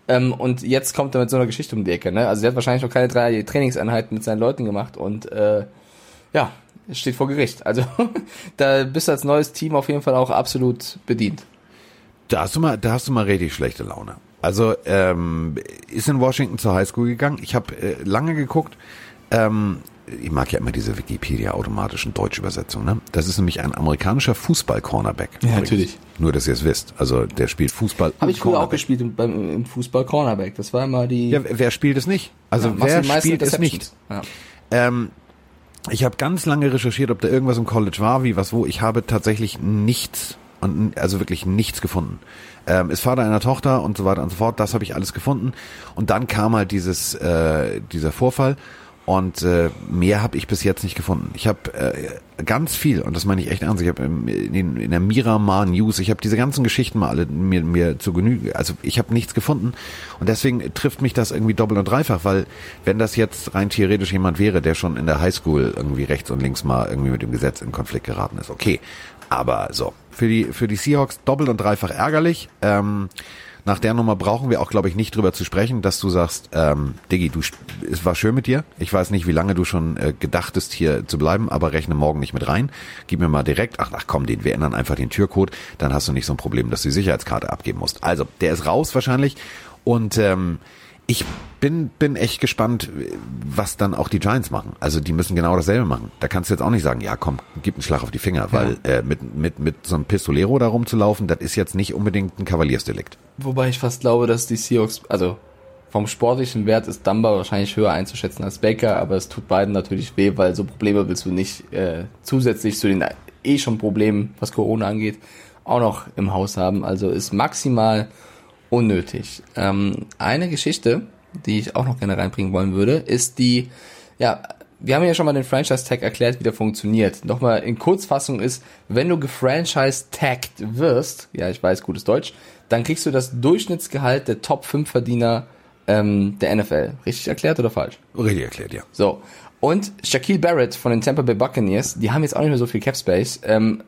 Ähm, und jetzt kommt er mit so einer Geschichte um die Ecke. Ne? Also er hat wahrscheinlich noch keine drei Trainingseinheiten mit seinen Leuten gemacht und äh, ja, steht vor Gericht. Also <laughs> da bist du als neues Team auf jeden Fall auch absolut bedient. Da hast du mal, da hast du mal richtig schlechte Laune. Also ähm, ist in Washington zur Highschool gegangen. Ich habe äh, lange geguckt. Ähm, ich mag ja immer diese Wikipedia-automatischen Deutschübersetzungen. Ne? Das ist nämlich ein amerikanischer Fußball-Cornerback. Ja, übrigens. natürlich. Nur, dass ihr es wisst. Also der spielt Fußball. Habe ich früher auch gespielt im, beim, im Fußball Cornerback. Das war immer die. Ja, wer spielt es nicht? Also Ja, wer spielt es nicht? Ja. Ähm, ich habe ganz lange recherchiert, ob da irgendwas im College war, wie was wo. Ich habe tatsächlich nichts also wirklich nichts gefunden. Ähm, ist Vater einer Tochter und so weiter und so fort. Das habe ich alles gefunden. Und dann kam halt dieses äh, dieser Vorfall und äh, mehr habe ich bis jetzt nicht gefunden. Ich habe äh, ganz viel und das meine ich echt ernst. Ich habe in, in, in der Miramar News, ich habe diese ganzen Geschichten mal alle mir, mir zu Genüge. Also ich habe nichts gefunden und deswegen trifft mich das irgendwie doppelt und dreifach, weil wenn das jetzt rein theoretisch jemand wäre, der schon in der Highschool irgendwie rechts und links mal irgendwie mit dem Gesetz in Konflikt geraten ist, okay. Aber so für die für die Seahawks doppelt und dreifach ärgerlich. Ähm, nach der Nummer brauchen wir auch, glaube ich, nicht drüber zu sprechen, dass du sagst, ähm, Diggi, du, es war schön mit dir. Ich weiß nicht, wie lange du schon äh, gedachtest, hier zu bleiben, aber rechne morgen nicht mit rein. Gib mir mal direkt, ach, ach komm, den, wir ändern einfach den Türcode, dann hast du nicht so ein Problem, dass du die Sicherheitskarte abgeben musst. Also, der ist raus wahrscheinlich und ähm, ich bin, bin echt gespannt, was dann auch die Giants machen. Also die müssen genau dasselbe machen. Da kannst du jetzt auch nicht sagen, ja komm, gib einen Schlag auf die Finger, weil äh, mit, mit, mit so einem Pistolero da rumzulaufen, das ist jetzt nicht unbedingt ein Kavaliersdelikt. Wobei ich fast glaube, dass die Seahawks, also vom sportlichen Wert ist Dumba wahrscheinlich höher einzuschätzen als Baker, aber es tut beiden natürlich weh, weil so Probleme willst du nicht äh, zusätzlich zu den eh schon Problemen, was Corona angeht, auch noch im Haus haben. Also ist maximal unnötig. Ähm, eine Geschichte, die ich auch noch gerne reinbringen wollen würde, ist die, ja, wir haben ja schon mal den Franchise-Tag erklärt, wie der funktioniert. Nochmal in Kurzfassung ist, wenn du gefranchise-tagged wirst, ja, ich weiß, gutes Deutsch, dann kriegst du das Durchschnittsgehalt der Top 5 Verdiener ähm, der NFL. Richtig erklärt oder falsch? Richtig erklärt, ja. So. Und Shaquille Barrett von den Tampa Bay Buccaneers, die haben jetzt auch nicht mehr so viel Cap Space. Ähm,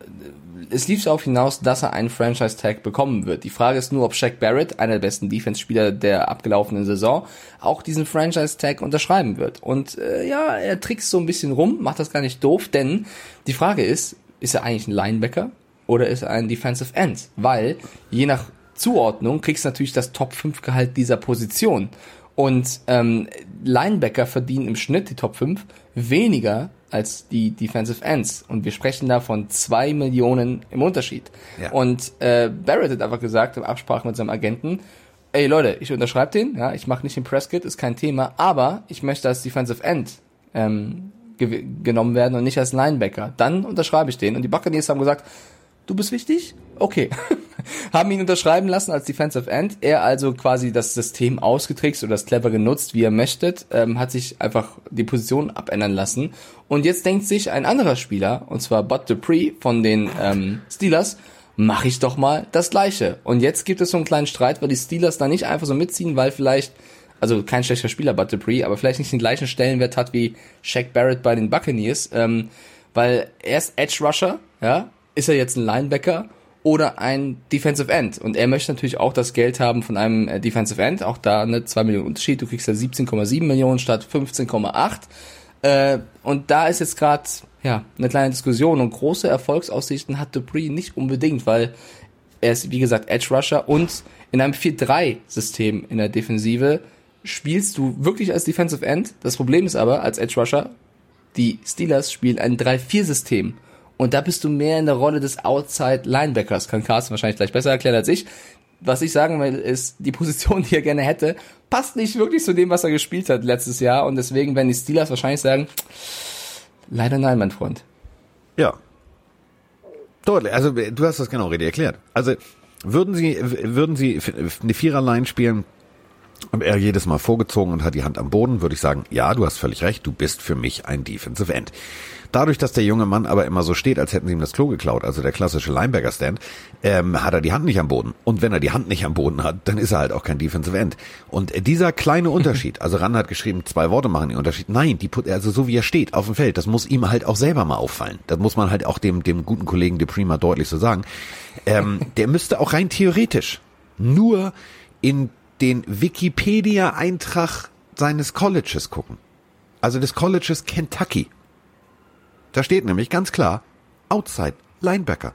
es lief darauf hinaus, dass er einen Franchise-Tag bekommen wird. Die Frage ist nur, ob Shaq Barrett, einer der besten Defense-Spieler der abgelaufenen Saison, auch diesen Franchise-Tag unterschreiben wird. Und äh, ja, er trickst so ein bisschen rum, macht das gar nicht doof, denn die Frage ist, ist er eigentlich ein Linebacker oder ist er ein Defensive End? Weil je nach Zuordnung kriegst du natürlich das Top-5-Gehalt dieser Position. Und ähm, Linebacker verdienen im Schnitt die Top 5 weniger als die Defensive Ends. Und wir sprechen da von zwei Millionen im Unterschied. Ja. Und äh, Barrett hat einfach gesagt, im Absprache mit seinem Agenten, ey Leute, ich unterschreibe den, ja, ich mache nicht den Prescott, ist kein Thema, aber ich möchte als Defensive End ähm, ge genommen werden und nicht als Linebacker. Dann unterschreibe ich den. Und die Buccaneers haben gesagt, du bist wichtig? Okay. <laughs> <laughs> haben ihn unterschreiben lassen als Defensive End. Er also quasi das System ausgetrickst oder das clever genutzt, wie er möchtet, ähm, hat sich einfach die Position abändern lassen. Und jetzt denkt sich ein anderer Spieler, und zwar Bud Dupree von den ähm, Steelers, mache ich doch mal das Gleiche. Und jetzt gibt es so einen kleinen Streit, weil die Steelers da nicht einfach so mitziehen, weil vielleicht also kein schlechter Spieler, Bud Dupree, aber vielleicht nicht den gleichen Stellenwert hat wie Shaq Barrett bei den Buccaneers, ähm, weil er ist Edge Rusher, ja, ist er jetzt ein Linebacker oder ein Defensive End. Und er möchte natürlich auch das Geld haben von einem äh, Defensive End, auch da eine 2 Millionen Unterschied, du kriegst ja 17,7 Millionen statt 15,8 äh, und da ist jetzt gerade ja eine kleine Diskussion. Und große Erfolgsaussichten hat Dupree nicht unbedingt, weil er ist, wie gesagt, Edge Rusher. Und in einem 4-3-System in der Defensive spielst du wirklich als Defensive End. Das Problem ist aber, als Edge Rusher, die Steelers spielen ein 3-4-System. Und da bist du mehr in der Rolle des Outside Linebackers. Kann Carsten wahrscheinlich gleich besser erklären als ich. was ich sagen will, ist, die Position, <laughs> die er gerne hätte, passt nicht wirklich zu dem, was er gespielt hat letztes Jahr. Und deswegen werden die Steelers wahrscheinlich sagen, leider nein, mein Freund. Ja. Deutlich. Also du hast das genau richtig erklärt. Also würden sie, würden sie eine Viererline spielen und er jedes Mal vorgezogen und hat die Hand am Boden, würde ich sagen, ja, du hast völlig recht, du bist für mich ein Defensive End. Dadurch, dass der junge Mann aber immer so steht, als hätten sie ihm das Klo geklaut, also der klassische Linebacker-Stand, ähm, hat er die Hand nicht am Boden. Und wenn er die Hand nicht am Boden hat, dann ist er halt auch kein Defensive End. Und dieser kleine Unterschied, <laughs> also Ran hat geschrieben, zwei Worte machen den Unterschied. Nein, die, also so wie er steht auf dem Feld, das muss ihm halt auch selber mal auffallen. Das muss man halt auch dem, dem guten Kollegen Dupree mal deutlich so sagen. Ähm, <laughs> der müsste auch rein theoretisch nur in den Wikipedia-Eintrag seines Colleges gucken. Also des Colleges Kentucky. Da steht nämlich ganz klar Outside Linebacker.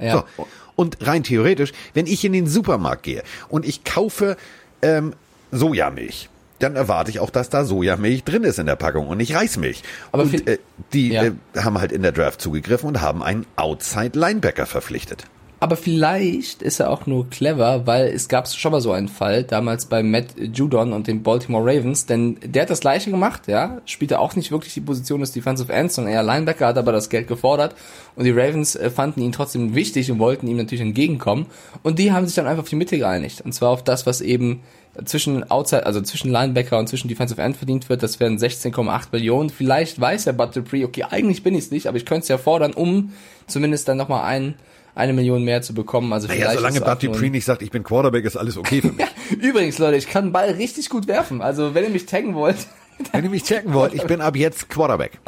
Ja. So. Und rein theoretisch, wenn ich in den Supermarkt gehe und ich kaufe ähm, Sojamilch, dann erwarte ich auch, dass da Sojamilch drin ist in der Packung und nicht Reismilch. Aber und äh, die ja. äh, haben halt in der Draft zugegriffen und haben einen Outside Linebacker verpflichtet. Aber vielleicht ist er auch nur clever, weil es gab schon mal so einen Fall, damals bei Matt Judon und den Baltimore Ravens, denn der hat das gleiche gemacht, ja, spielte auch nicht wirklich die Position des Defensive Ends, sondern eher Linebacker, hat aber das Geld gefordert. Und die Ravens äh, fanden ihn trotzdem wichtig und wollten ihm natürlich entgegenkommen. Und die haben sich dann einfach auf die Mitte geeinigt. Und zwar auf das, was eben zwischen Outside, also zwischen Linebacker und zwischen Defensive End verdient wird, das wären 16,8 Millionen. Vielleicht weiß er Bud Dupree, okay, eigentlich bin ich es nicht, aber ich könnte es ja fordern, um zumindest dann nochmal einen eine Million mehr zu bekommen. Also naja, solange Bud Dupree nicht sagt, ich bin Quarterback, ist alles okay für mich. <laughs> Übrigens, Leute, ich kann den Ball richtig gut werfen. Also wenn ihr mich taggen wollt. <laughs> Wenn ihr mich taggen wollt, ich bin ab jetzt Quarterback.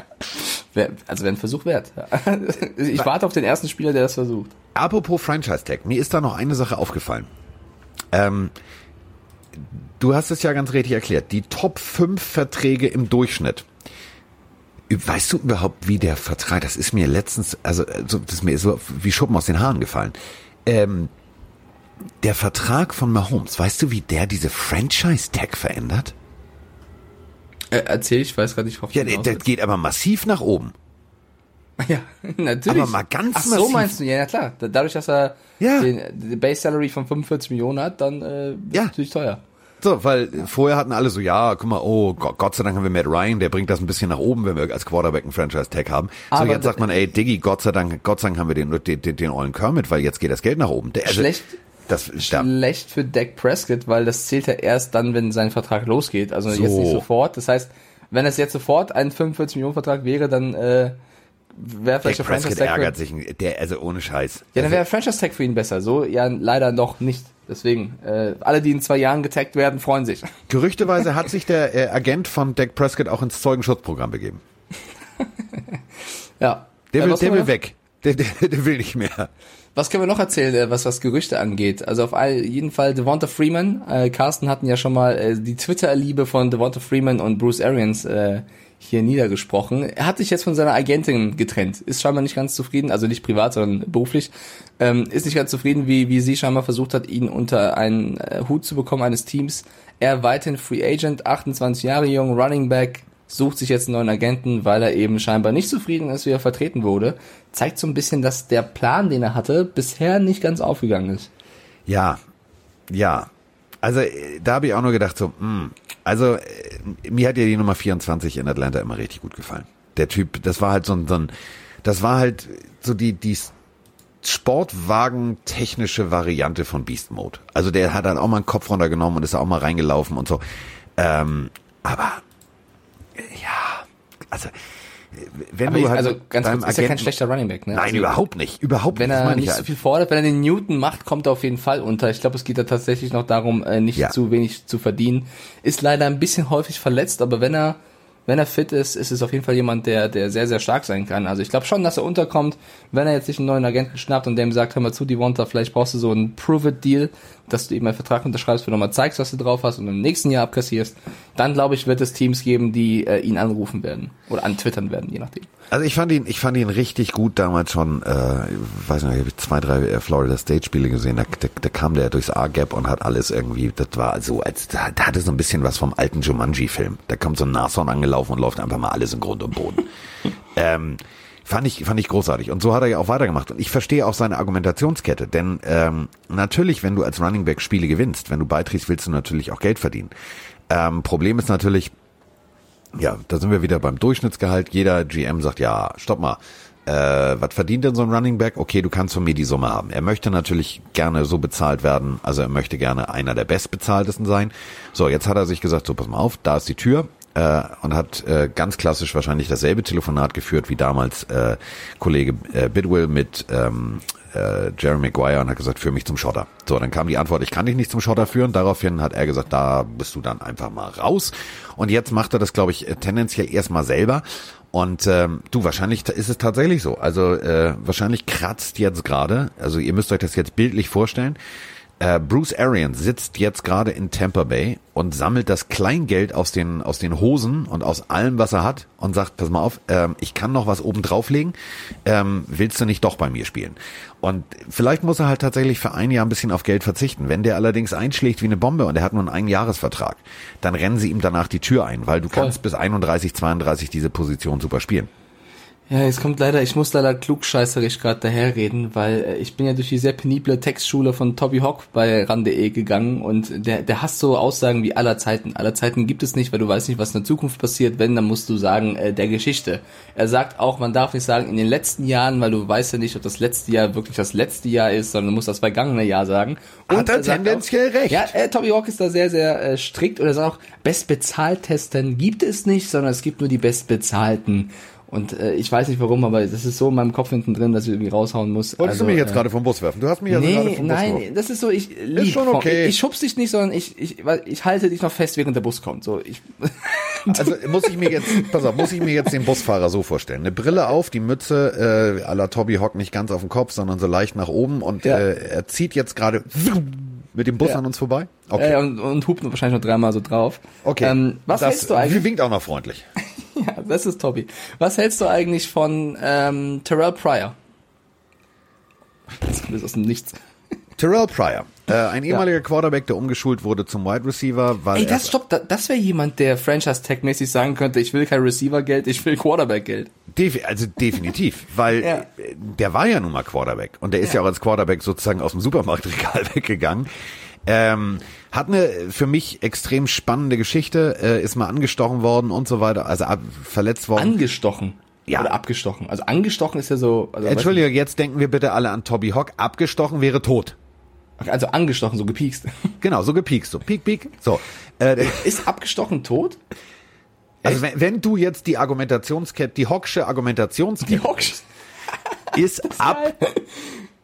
Also wäre ein Versuch wert. <laughs> Ich warte auf den ersten Spieler, der das versucht. Apropos Franchise-Tag, mir ist da noch eine Sache aufgefallen. Ähm, du hast es ja ganz richtig erklärt. Die Top 5 Verträge im Durchschnitt Weißt du überhaupt, wie der Vertrag, das ist mir letztens, also das ist mir so wie Schuppen aus den Haaren gefallen. Ähm, der Vertrag von Mahomes, weißt du, wie der diese Franchise-Tag verändert? Äh, erzähl, ich weiß gerade nicht, worauf Ja, der, der geht aber massiv nach oben. <laughs> Ja, natürlich. Aber mal ganz Ach so massiv. meinst du, ja, ja klar. Dadurch, dass er ja. den, die Base Salary von 45 Millionen hat, dann äh, ja. natürlich teuer. So, weil vorher hatten alle so, ja, guck mal, oh Gott, Gott sei Dank haben wir Matt Ryan, der bringt das ein bisschen nach oben, wenn wir als Quarterback einen Franchise-Tag haben. So, Aber jetzt sagt man, ey, Diggy, Gott sei Dank, Gott sei Dank haben wir den, den, den, den ollen Kermit, weil jetzt geht das Geld nach oben. Der, also, schlecht, das, schlecht für Dak Prescott, weil das zählt ja erst dann, wenn sein Vertrag losgeht. Also so. jetzt nicht sofort. Das heißt, wenn es jetzt sofort ein 45 Millionen Vertrag wäre, dann äh, wäre vielleicht der Franchise Tag ärgert sich, der also ohne Scheiß. Ja, dann also wäre Franchise Tag für ihn besser. So ja leider noch nicht. Deswegen, äh, alle, die in zwei Jahren getaggt werden, freuen sich. <laughs> Gerüchteweise hat sich der äh, Agent von Dak Prescott auch ins Zeugenschutzprogramm begeben. <laughs> ja. Der will, der will weg. Der, der, <laughs> der will nicht mehr. Was können wir noch erzählen, äh, was was Gerüchte angeht? Also auf all, jeden Fall Devonta Freeman. Äh, Carsten hatten ja schon mal äh, die Twitter-Liebe von Devonta Freeman und Bruce Arians äh, hier niedergesprochen. Er hat sich jetzt von seiner Agentin getrennt, ist scheinbar nicht ganz zufrieden, also nicht privat, sondern beruflich, ähm, ist nicht ganz zufrieden, wie, wie sie scheinbar versucht hat, ihn unter einen äh, Hut zu bekommen eines Teams. Er weiterhin Free Agent, 28 Jahre jung, Running Back, sucht sich jetzt einen neuen Agenten, weil er eben scheinbar nicht zufrieden ist, wie er vertreten wurde. Zeigt so ein bisschen, dass der Plan, den er hatte, bisher nicht ganz aufgegangen ist. Ja, ja. Also äh, da habe ich auch nur gedacht, so, mh, hm, also, äh, mir hat ja die Nummer 24 in Atlanta immer richtig gut gefallen. Der Typ, das war halt so ein, so ein das war halt so die, die Sportwagen-technische Variante von Beast Mode. Also der hat dann auch mal einen Kopf runtergenommen und ist auch mal reingelaufen und so. Ähm, aber, ja, also, wenn aber du halt also ganz kurz, ist ja kein schlechter Running Back, ne? Nein, also, überhaupt nicht, überhaupt wenn nicht. Wenn er nicht halt. so viel fordert, wenn er den Newton macht, kommt er auf jeden Fall unter. Ich glaube, es geht da tatsächlich noch darum, äh, nicht ja. zu wenig zu verdienen. Ist leider ein bisschen häufig verletzt, aber wenn er wenn er fit ist, ist es auf jeden Fall jemand, der, der sehr, sehr stark sein kann. Also ich glaube schon, dass er unterkommt, wenn er jetzt sich einen neuen Agenten schnappt und dem sagt, hör mal zu, die Devonta, vielleicht brauchst du so einen Prove-It-Deal, dass du eben einen Vertrag unterschreibst, wo du nochmal zeigst, was du drauf hast und im nächsten Jahr abkassierst. Dann glaube ich, wird es Teams geben, die äh, ihn anrufen werden oder antwittern werden, je nachdem. Also ich fand ihn, ich fand ihn richtig gut damals schon, äh, ich weiß nicht, ich habe zwei, drei äh, Florida State Spiele gesehen, da, da, da kam der durchs A-Gap und hat alles irgendwie, das war so, als da, da hatte so ein bisschen was vom alten Jumanji-Film. Da kommt so ein Nashorn angelaufen und läuft einfach mal alles im Grund und Boden. <laughs> ähm, Fand ich, fand ich großartig. Und so hat er ja auch weitergemacht. Und ich verstehe auch seine Argumentationskette. Denn ähm, natürlich, wenn du als Running Back Spiele gewinnst, wenn du beiträgst, willst du natürlich auch Geld verdienen. Ähm, Problem ist natürlich, ja, da sind wir wieder beim Durchschnittsgehalt. Jeder GM sagt, ja, stopp mal. Äh, was verdient denn so ein Running Back? Okay, du kannst von mir die Summe haben. Er möchte natürlich gerne so bezahlt werden, also er möchte gerne einer der bestbezahltesten sein. So, jetzt hat er sich gesagt, so pass mal auf, da ist die Tür, äh, und hat äh, ganz klassisch wahrscheinlich dasselbe Telefonat geführt wie damals äh, Kollege äh, Bidwill mit ähm, äh, Jeremy Maguire und hat gesagt, führ mich zum Schotter. So, dann kam die Antwort, ich kann dich nicht zum Schotter führen. Daraufhin hat er gesagt, da bist du dann einfach mal raus. Und jetzt macht er das, glaube ich, tendenziell erstmal selber. Und ähm, du, wahrscheinlich ist es tatsächlich so. Also äh, wahrscheinlich kratzt jetzt gerade, also ihr müsst euch das jetzt bildlich vorstellen, äh, Bruce Arians sitzt jetzt gerade in Tampa Bay und sammelt das Kleingeld aus den aus den Hosen und aus allem, was er hat und sagt, pass mal auf, ähm, ich kann noch was oben drauflegen. Ähm, willst du nicht doch bei mir spielen? Und vielleicht muss er halt tatsächlich für ein Jahr ein bisschen auf Geld verzichten. Wenn der allerdings einschlägt wie eine Bombe und er hat nur einen Einjahresvertrag, dann rennen sie ihm danach die Tür ein, weil du Voll. kannst bis 31, 32 diese Position super spielen. Ja, jetzt kommt leider, ich muss leider klugscheißerisch gerade daherreden, weil äh, ich bin ja durch die sehr penible Textschule von Toby Hock bei ran.de gegangen und der, der hasst so Aussagen wie aller Zeiten. Aller Zeiten gibt es nicht, weil du weißt nicht, was in der Zukunft passiert. Wenn, dann musst du sagen, äh, der Geschichte. Er sagt auch, man darf nicht sagen, in den letzten Jahren, weil du weißt ja nicht, ob das letzte Jahr wirklich das letzte Jahr ist, sondern du musst das vergangene Jahr sagen. Hat er er tendenziell recht. Ja, äh, Toby Hawk ist da sehr, sehr äh, strikt und er sagt auch, Bestbezahltesten gibt es nicht, sondern es gibt nur die Bestbezahlten. Und äh, ich weiß nicht warum, aber das ist so in meinem Kopf hinten drin, dass ich irgendwie raushauen muss. Wolltest Also, du mich jetzt äh, gerade vom Bus werfen? Du hast mich also gerade Nee, vom Bus nein, geworfen. das ist so, ich lieb schon vom- okay. Ich, ich schubs dich nicht, sondern ich, ich, ich halte dich noch fest, während der Bus kommt. So, ich, <laughs> Also muss ich mir jetzt, pass auf, muss ich mir jetzt den Busfahrer so vorstellen. Eine Brille auf, die Mütze äh, à la Toby Hock nicht ganz auf dem Kopf, sondern so leicht nach oben und Ja. äh, er zieht jetzt gerade mit dem Bus Ja. an uns vorbei. Okay. äh, und, und hupt wahrscheinlich noch dreimal so drauf. okay. Ähm, was das, hältst du eigentlich? Winkt auch noch freundlich. Ja, das ist Tobi. Was hältst du eigentlich von ähm, Terrell Pryor? Das kommt aus dem Nichts. Terrell Pryor, äh, ein ehemaliger Quarterback, der umgeschult wurde zum Wide Receiver, weil Ey, das stopp, da, das wäre jemand, der Franchise-Tag-mäßig sagen könnte, ich will kein Receiver-Geld, ich will Quarterback-Geld. Defi also definitiv, weil Ja. der war ja nun mal Quarterback und der ist ja, auch als Quarterback sozusagen aus dem Supermarktregal <laughs> weggegangen. Ähm, hat eine für mich extrem spannende Geschichte, äh, ist mal angestochen worden und so weiter, also ab, verletzt worden. Angestochen. Ja. Oder abgestochen. Also angestochen ist ja so. Also, Entschuldige, jetzt denken wir bitte alle an Toby Hock. Abgestochen wäre tot. du, Also angestochen, so gepiekst. <laughs> Genau, so gepiekst, so piek, piek. So. Äh, <laughs> Ist abgestochen tot? also wenn, wenn du jetzt die Argumentationskette, die Hocksche Argumentationskette Hocksch. <laughs> ist ab,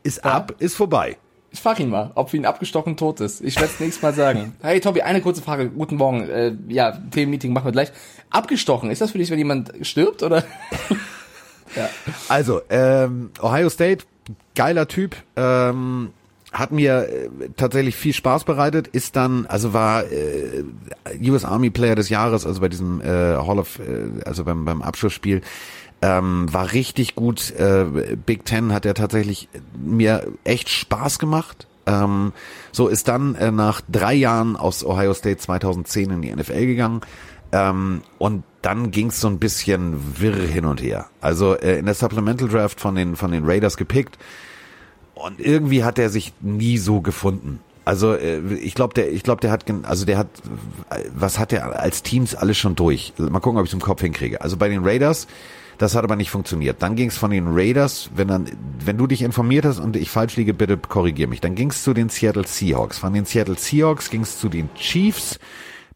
ist ab, ist vorbei. Ich frag ihn mal, ob für ihn abgestochen tot ist. Ich werde es nächstes Mal sagen. <laughs> Hey Tobi, eine kurze Frage. Guten Morgen. Äh, ja, Themenmeeting machen wir gleich. Abgestochen, ist das für dich, wenn jemand stirbt oder? <laughs> Also, ähm, Ohio State, geiler Typ, ähm, hat mir äh, tatsächlich viel Spaß bereitet, ist dann, also war äh, US Army Player des Jahres, also bei diesem äh, Hall of, äh, also beim, beim Abschlussspiel, ähm, war richtig gut. Äh, Big Ten hat er tatsächlich mir echt Spaß gemacht. Ähm, so ist dann äh, nach drei Jahren aus Ohio State 2010 in die NFL gegangen. Ähm, und dann ging's so ein bisschen wirr hin und her. Also äh, in der Supplemental Draft von den von den Raiders gepickt und irgendwie hat er sich nie so gefunden. Also äh, ich glaube, der ich glaube, der hat also der hat was hat er als Teams alles schon durch. Mal gucken, ob ich es im Kopf hinkriege. Also bei den Raiders das hat aber nicht funktioniert. Dann ging es von den Raiders, wenn dann, wenn du dich informiert hast und ich falsch liege, bitte korrigier mich. Dann ging es zu den Seattle Seahawks. Von den Seattle Seahawks ging es zu den Chiefs.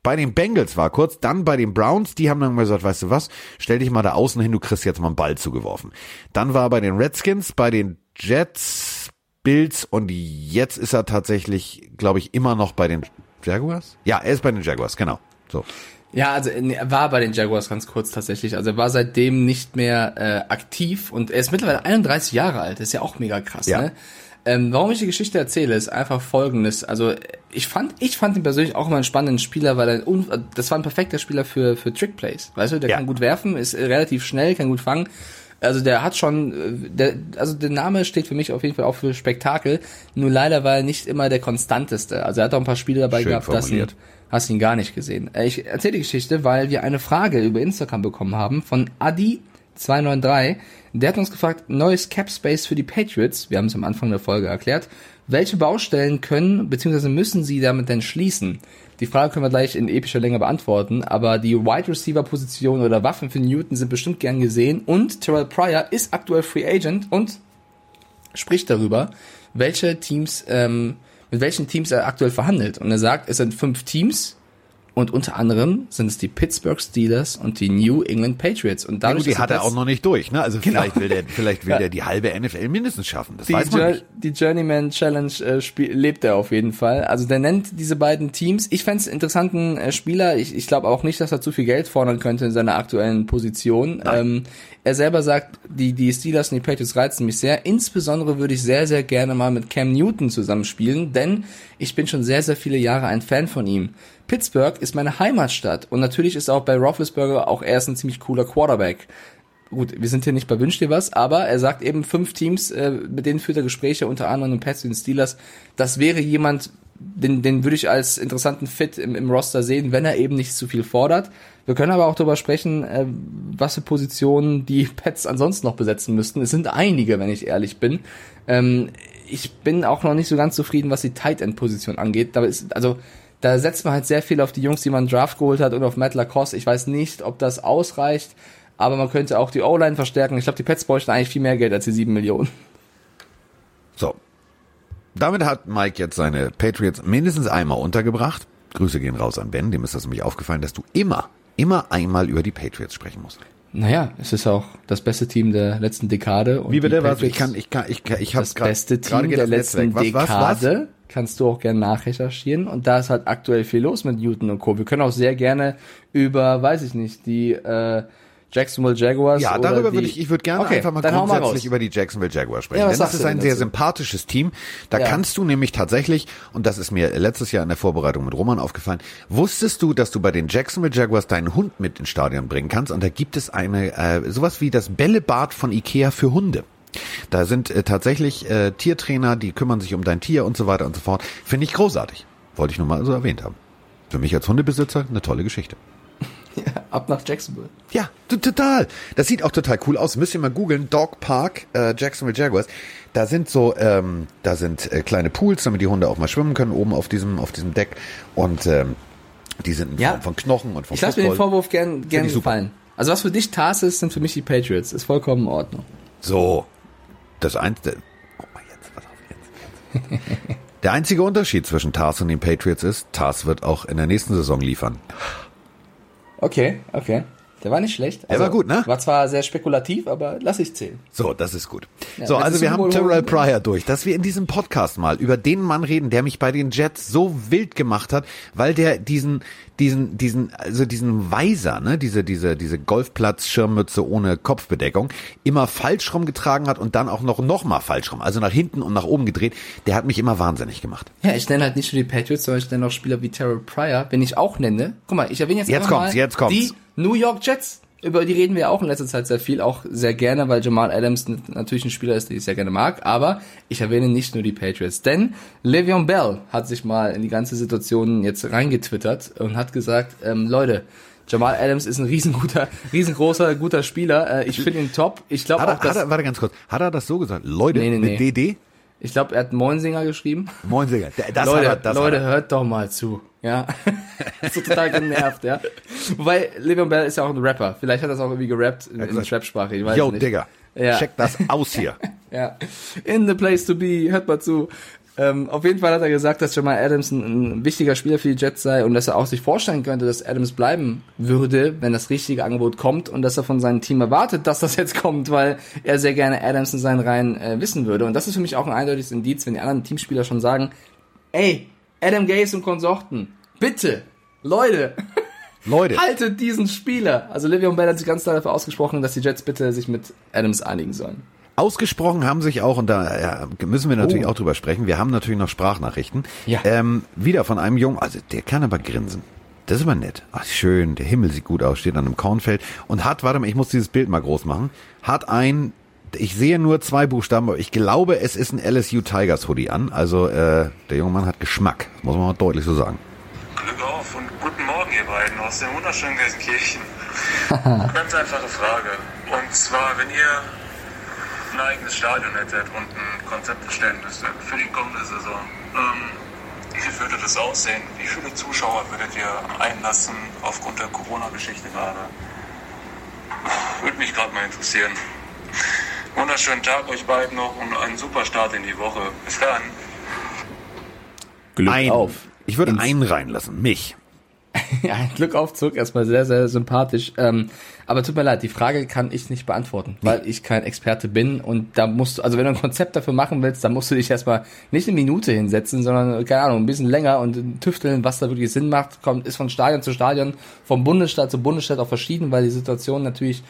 Bei den Bengals war kurz, dann bei den Browns, die haben dann gesagt, weißt du was, stell dich mal da außen hin, du kriegst jetzt mal einen Ball zugeworfen. Dann war er bei den Redskins, bei den Jets, Bills und jetzt ist er tatsächlich, glaube ich, immer noch bei den Jaguars? Ja, er ist bei den Jaguars, genau. So. Ja, also nee, er war bei den Jaguars ganz kurz tatsächlich. Also er war seitdem nicht mehr äh, aktiv und er ist mittlerweile 31 Jahre alt. Das ist ja auch mega krass, Ja. ne? Ähm, warum ich die Geschichte erzähle, ist einfach folgendes. Also ich fand, ich fand ihn persönlich auch immer einen spannenden Spieler, weil er un das war ein perfekter Spieler für für Trickplays. Weißt du, der Ja. kann gut werfen, ist äh, relativ schnell, kann gut fangen. Also der hat schon, äh, der, also der Name steht für mich auf jeden Fall auch für Spektakel. Nur leider war er nicht immer der konstanteste. Also er hat auch ein paar Spiele dabei Schön gehabt, formuliert. sind Hast ihn gar nicht gesehen. Äh, Ich erzähle die Geschichte, weil wir eine Frage über Instagram bekommen haben von Adi 293, der hat uns gefragt, neues Cap Space für die Patriots, wir haben es am Anfang der Folge erklärt, welche Baustellen können bzw. müssen sie damit denn schließen? Die Frage können wir gleich in epischer Länge beantworten, aber die Wide Receiver Position oder Waffen für Newton sind bestimmt gern gesehen und Terrell Pryor ist aktuell Free Agent und spricht darüber, welche Teams, ähm, mit welchen Teams er aktuell verhandelt. Und er sagt, es sind fünf Teams, und unter anderem sind es die Pittsburgh Steelers und die New England Patriots. Und Ja, dadurch, gut, die hat er auch noch nicht durch, ne? Also vielleicht Genau. will der, vielleicht will Ja. der die halbe NFL mindestens schaffen. Das die, weiß man Jour- nicht. die Journeyman Challenge äh, spiel, lebt er auf jeden Fall. Also der nennt diese beiden Teams. Ich fände interessanten äh, Spieler. Ich, ich glaube auch nicht, dass er zu viel Geld fordern könnte in seiner aktuellen Position. Ähm, er selber sagt, die, die Steelers und die Patriots reizen mich sehr. Insbesondere würde ich sehr, sehr gerne mal mit Cam Newton zusammenspielen, denn ich bin schon sehr, sehr viele Jahre ein Fan von ihm. Pittsburgh ist meine Heimatstadt und natürlich ist auch bei Roethlisberger auch er ist ein ziemlich cooler Quarterback gut, wir sind hier nicht bei Wünsch dir was, aber er sagt eben fünf Teams, äh, mit denen führt er Gespräche, unter anderem den Pets und den Steelers. Das wäre jemand, den, den würde ich als interessanten Fit im, im Roster sehen, wenn er eben nicht zu viel fordert. Wir können aber auch darüber sprechen, äh, was für Positionen die Pets ansonsten noch besetzen müssten. Es sind einige, wenn ich ehrlich bin. Ähm, ich bin auch noch nicht so ganz zufrieden, was die Tight End Position angeht. Da ist, also, da setzt man halt sehr viel auf die Jungs, die man Draft geholt hat und auf Matt Lacoste. Ich weiß nicht, ob das ausreicht, aber man könnte auch die O-Line verstärken. Ich glaube, die Pets bräuchten eigentlich viel mehr Geld als die sieben Millionen. So. Damit hat Mike jetzt seine Patriots mindestens einmal untergebracht. Grüße gehen raus an Ben, dem ist das nämlich aufgefallen, dass du immer, immer einmal über die Patriots sprechen musst. Naja, es ist auch das beste Team der letzten Dekade. Und Wie bitte? Was? Ich kann, ich kann, ich kann, ich habe das beste Team der letzten was, was, was? Kannst du auch gerne nachrecherchieren. Und da ist halt aktuell viel los mit Newton und Co. Wir können auch sehr gerne über, weiß ich nicht, die äh, Jacksonville Jaguars. Ja, darüber die, würde ich, ich würde gerne Okay, einfach mal mal grundsätzlich raus. über die Jacksonville Jaguars sprechen. Ja, denn das ist ein sehr dazu? sympathisches Team. Da Ja. kannst du nämlich tatsächlich, und das ist mir letztes Jahr in der Vorbereitung mit Roman aufgefallen, wusstest du, dass du bei den Jacksonville Jaguars deinen Hund mit ins Stadion bringen kannst? Und da gibt es eine, äh, sowas wie das Bällebad von Ikea für Hunde. Da sind äh, tatsächlich äh, Tiertrainer, die kümmern sich um dein Tier und so weiter und so fort. Finde ich großartig. Wollte ich nur mal so erwähnt haben. Für mich als Hundebesitzer eine tolle Geschichte. <laughs> Ab nach Jacksonville. Ja, total. Das sieht auch total cool aus. Müsst ihr mal googeln. Dog Park, äh, Jacksonville Jaguars. Da sind so, ähm, da sind äh, kleine Pools, damit die Hunde auch mal schwimmen können, oben auf diesem, auf diesem Deck. Und ähm, die sind in Ja. Form von Knochen und von Ich lasse mir den. Vorwurf gern, gern gefallen. Also was für dich Tars ist, sind für mich die Patriots. Ist vollkommen in Ordnung. So, das einzige, guck mal jetzt, pass auf jetzt. Der einzige Unterschied zwischen Tars und den Patriots ist, Tars wird auch in der nächsten Saison liefern. Okay, okay. Der war nicht schlecht. Der war gut, ne? War zwar sehr spekulativ, aber lass ich zählen. So, das ist gut. Ja, so, also wir haben Terrell Pryor durch, dass wir in diesem Podcast mal über den Mann reden, der mich bei den Jets so wild gemacht hat, weil der diesen, diesen, diesen, also diesen Weiser, ne, diese, diese, diese Golfplatz-Schirmmütze ohne Kopfbedeckung, immer falsch rumgetragen hat und dann auch noch, noch mal falsch rum, also nach hinten und nach oben gedreht, der hat mich immer wahnsinnig gemacht. Ja, ich nenne halt nicht nur die Patriots, sondern ich nenne auch Spieler wie Terrell Pryor, wenn ich auch nenne. Guck mal, ich erwähne jetzt, Jetzt kommt's, mal jetzt kommt's. die New York Jets. Über die reden wir auch in letzter Zeit sehr viel, auch sehr gerne, weil Jamal Adams natürlich ein Spieler ist, den ich sehr gerne mag. Aber ich erwähne nicht nur die Patriots, denn Le'Veon Bell hat sich mal in die ganze Situation jetzt reingetwittert und hat gesagt, ähm, Leute, Jamal Adams ist ein riesenguter, <laughs> riesengroßer, guter Spieler. Äh, ich finde ihn top. Ich glaube Hat auch, er, hat dass er, warte ganz kurz, hat er das so gesagt? Leute, Nee, nee, mit nee. DD? Ich glaube, er hat Moinsinger geschrieben. Moin Singer. Das Leute, hat er, das Leute, hat er. hört doch mal zu. Ja. <laughs> so total genervt, ja. Wobei, Le'Veon Bell ist ja auch ein Rapper. Vielleicht hat er es auch irgendwie gerappt in, in Trap-Sprache. Yo. Digga, Ja. check das aus hier. <laughs> Ja. In the place to be, hört mal zu. Ähm, auf jeden Fall hat er gesagt, dass Jamal Adams ein, ein wichtiger Spieler für die Jets sei und dass er auch sich vorstellen könnte, dass Adams bleiben würde, wenn das richtige Angebot kommt und dass er von seinem Team erwartet, dass das jetzt kommt, weil er sehr gerne Adams in seinen Reihen äh, wissen würde. Und das ist für mich auch ein eindeutiges Indiz, wenn die anderen Teamspieler schon sagen, ey, Adam Gaze und Konsorten, bitte, Leute, <laughs> Leute, haltet diesen Spieler. Also Le'Veon Bell hat sich ganz klar dafür ausgesprochen, dass die Jets bitte sich mit Adams einigen sollen. Ausgesprochen haben sich auch, und da ja, müssen wir natürlich Oh. auch drüber sprechen, wir haben natürlich noch Sprachnachrichten. Ja. Ähm, wieder von einem Jungen, also der kann aber grinsen. Das ist aber nett. Ach, schön, der Himmel sieht gut aus, steht an einem Kornfeld und hat, warte mal, ich muss dieses Bild mal groß machen, hat ein, ich sehe nur zwei Buchstaben, aber ich glaube, es ist ein LSU Tigers Hoodie an. Also äh, der junge Mann hat Geschmack, muss man mal deutlich so sagen. Glück auf und guten Morgen, ihr beiden. aus dem wunderschönen Gelsenkirchen. <laughs> Ganz einfache Frage. Und zwar, wenn ihr ein eigenes Stadion hättet und ein Konzept erstellen müsstet für die kommende Saison, ähm, wie würde das aussehen? Wie viele Zuschauer würdet ihr einlassen aufgrund der Corona-Geschichte gerade? Würde mich gerade mal interessieren. Wunderschönen Tag euch beiden noch und einen super Start in die Woche. Bis dann. Glück Ein, auf. Ich würde einen reinlassen, mich. <laughs> Ja, Glück auf zurück, erstmal sehr, sehr sympathisch. Ähm, aber tut mir leid, die Frage kann ich nicht beantworten, weil ich kein Experte bin und da musst du, also wenn du ein Konzept dafür machen willst, dann musst du dich erstmal nicht eine Minute hinsetzen, sondern, keine Ahnung, ein bisschen länger und tüfteln, was da wirklich Sinn macht, kommt, ist von Stadion zu Stadion, vom Bundesstaat zu Bundesstaat auch verschieden, weil die Situation natürlich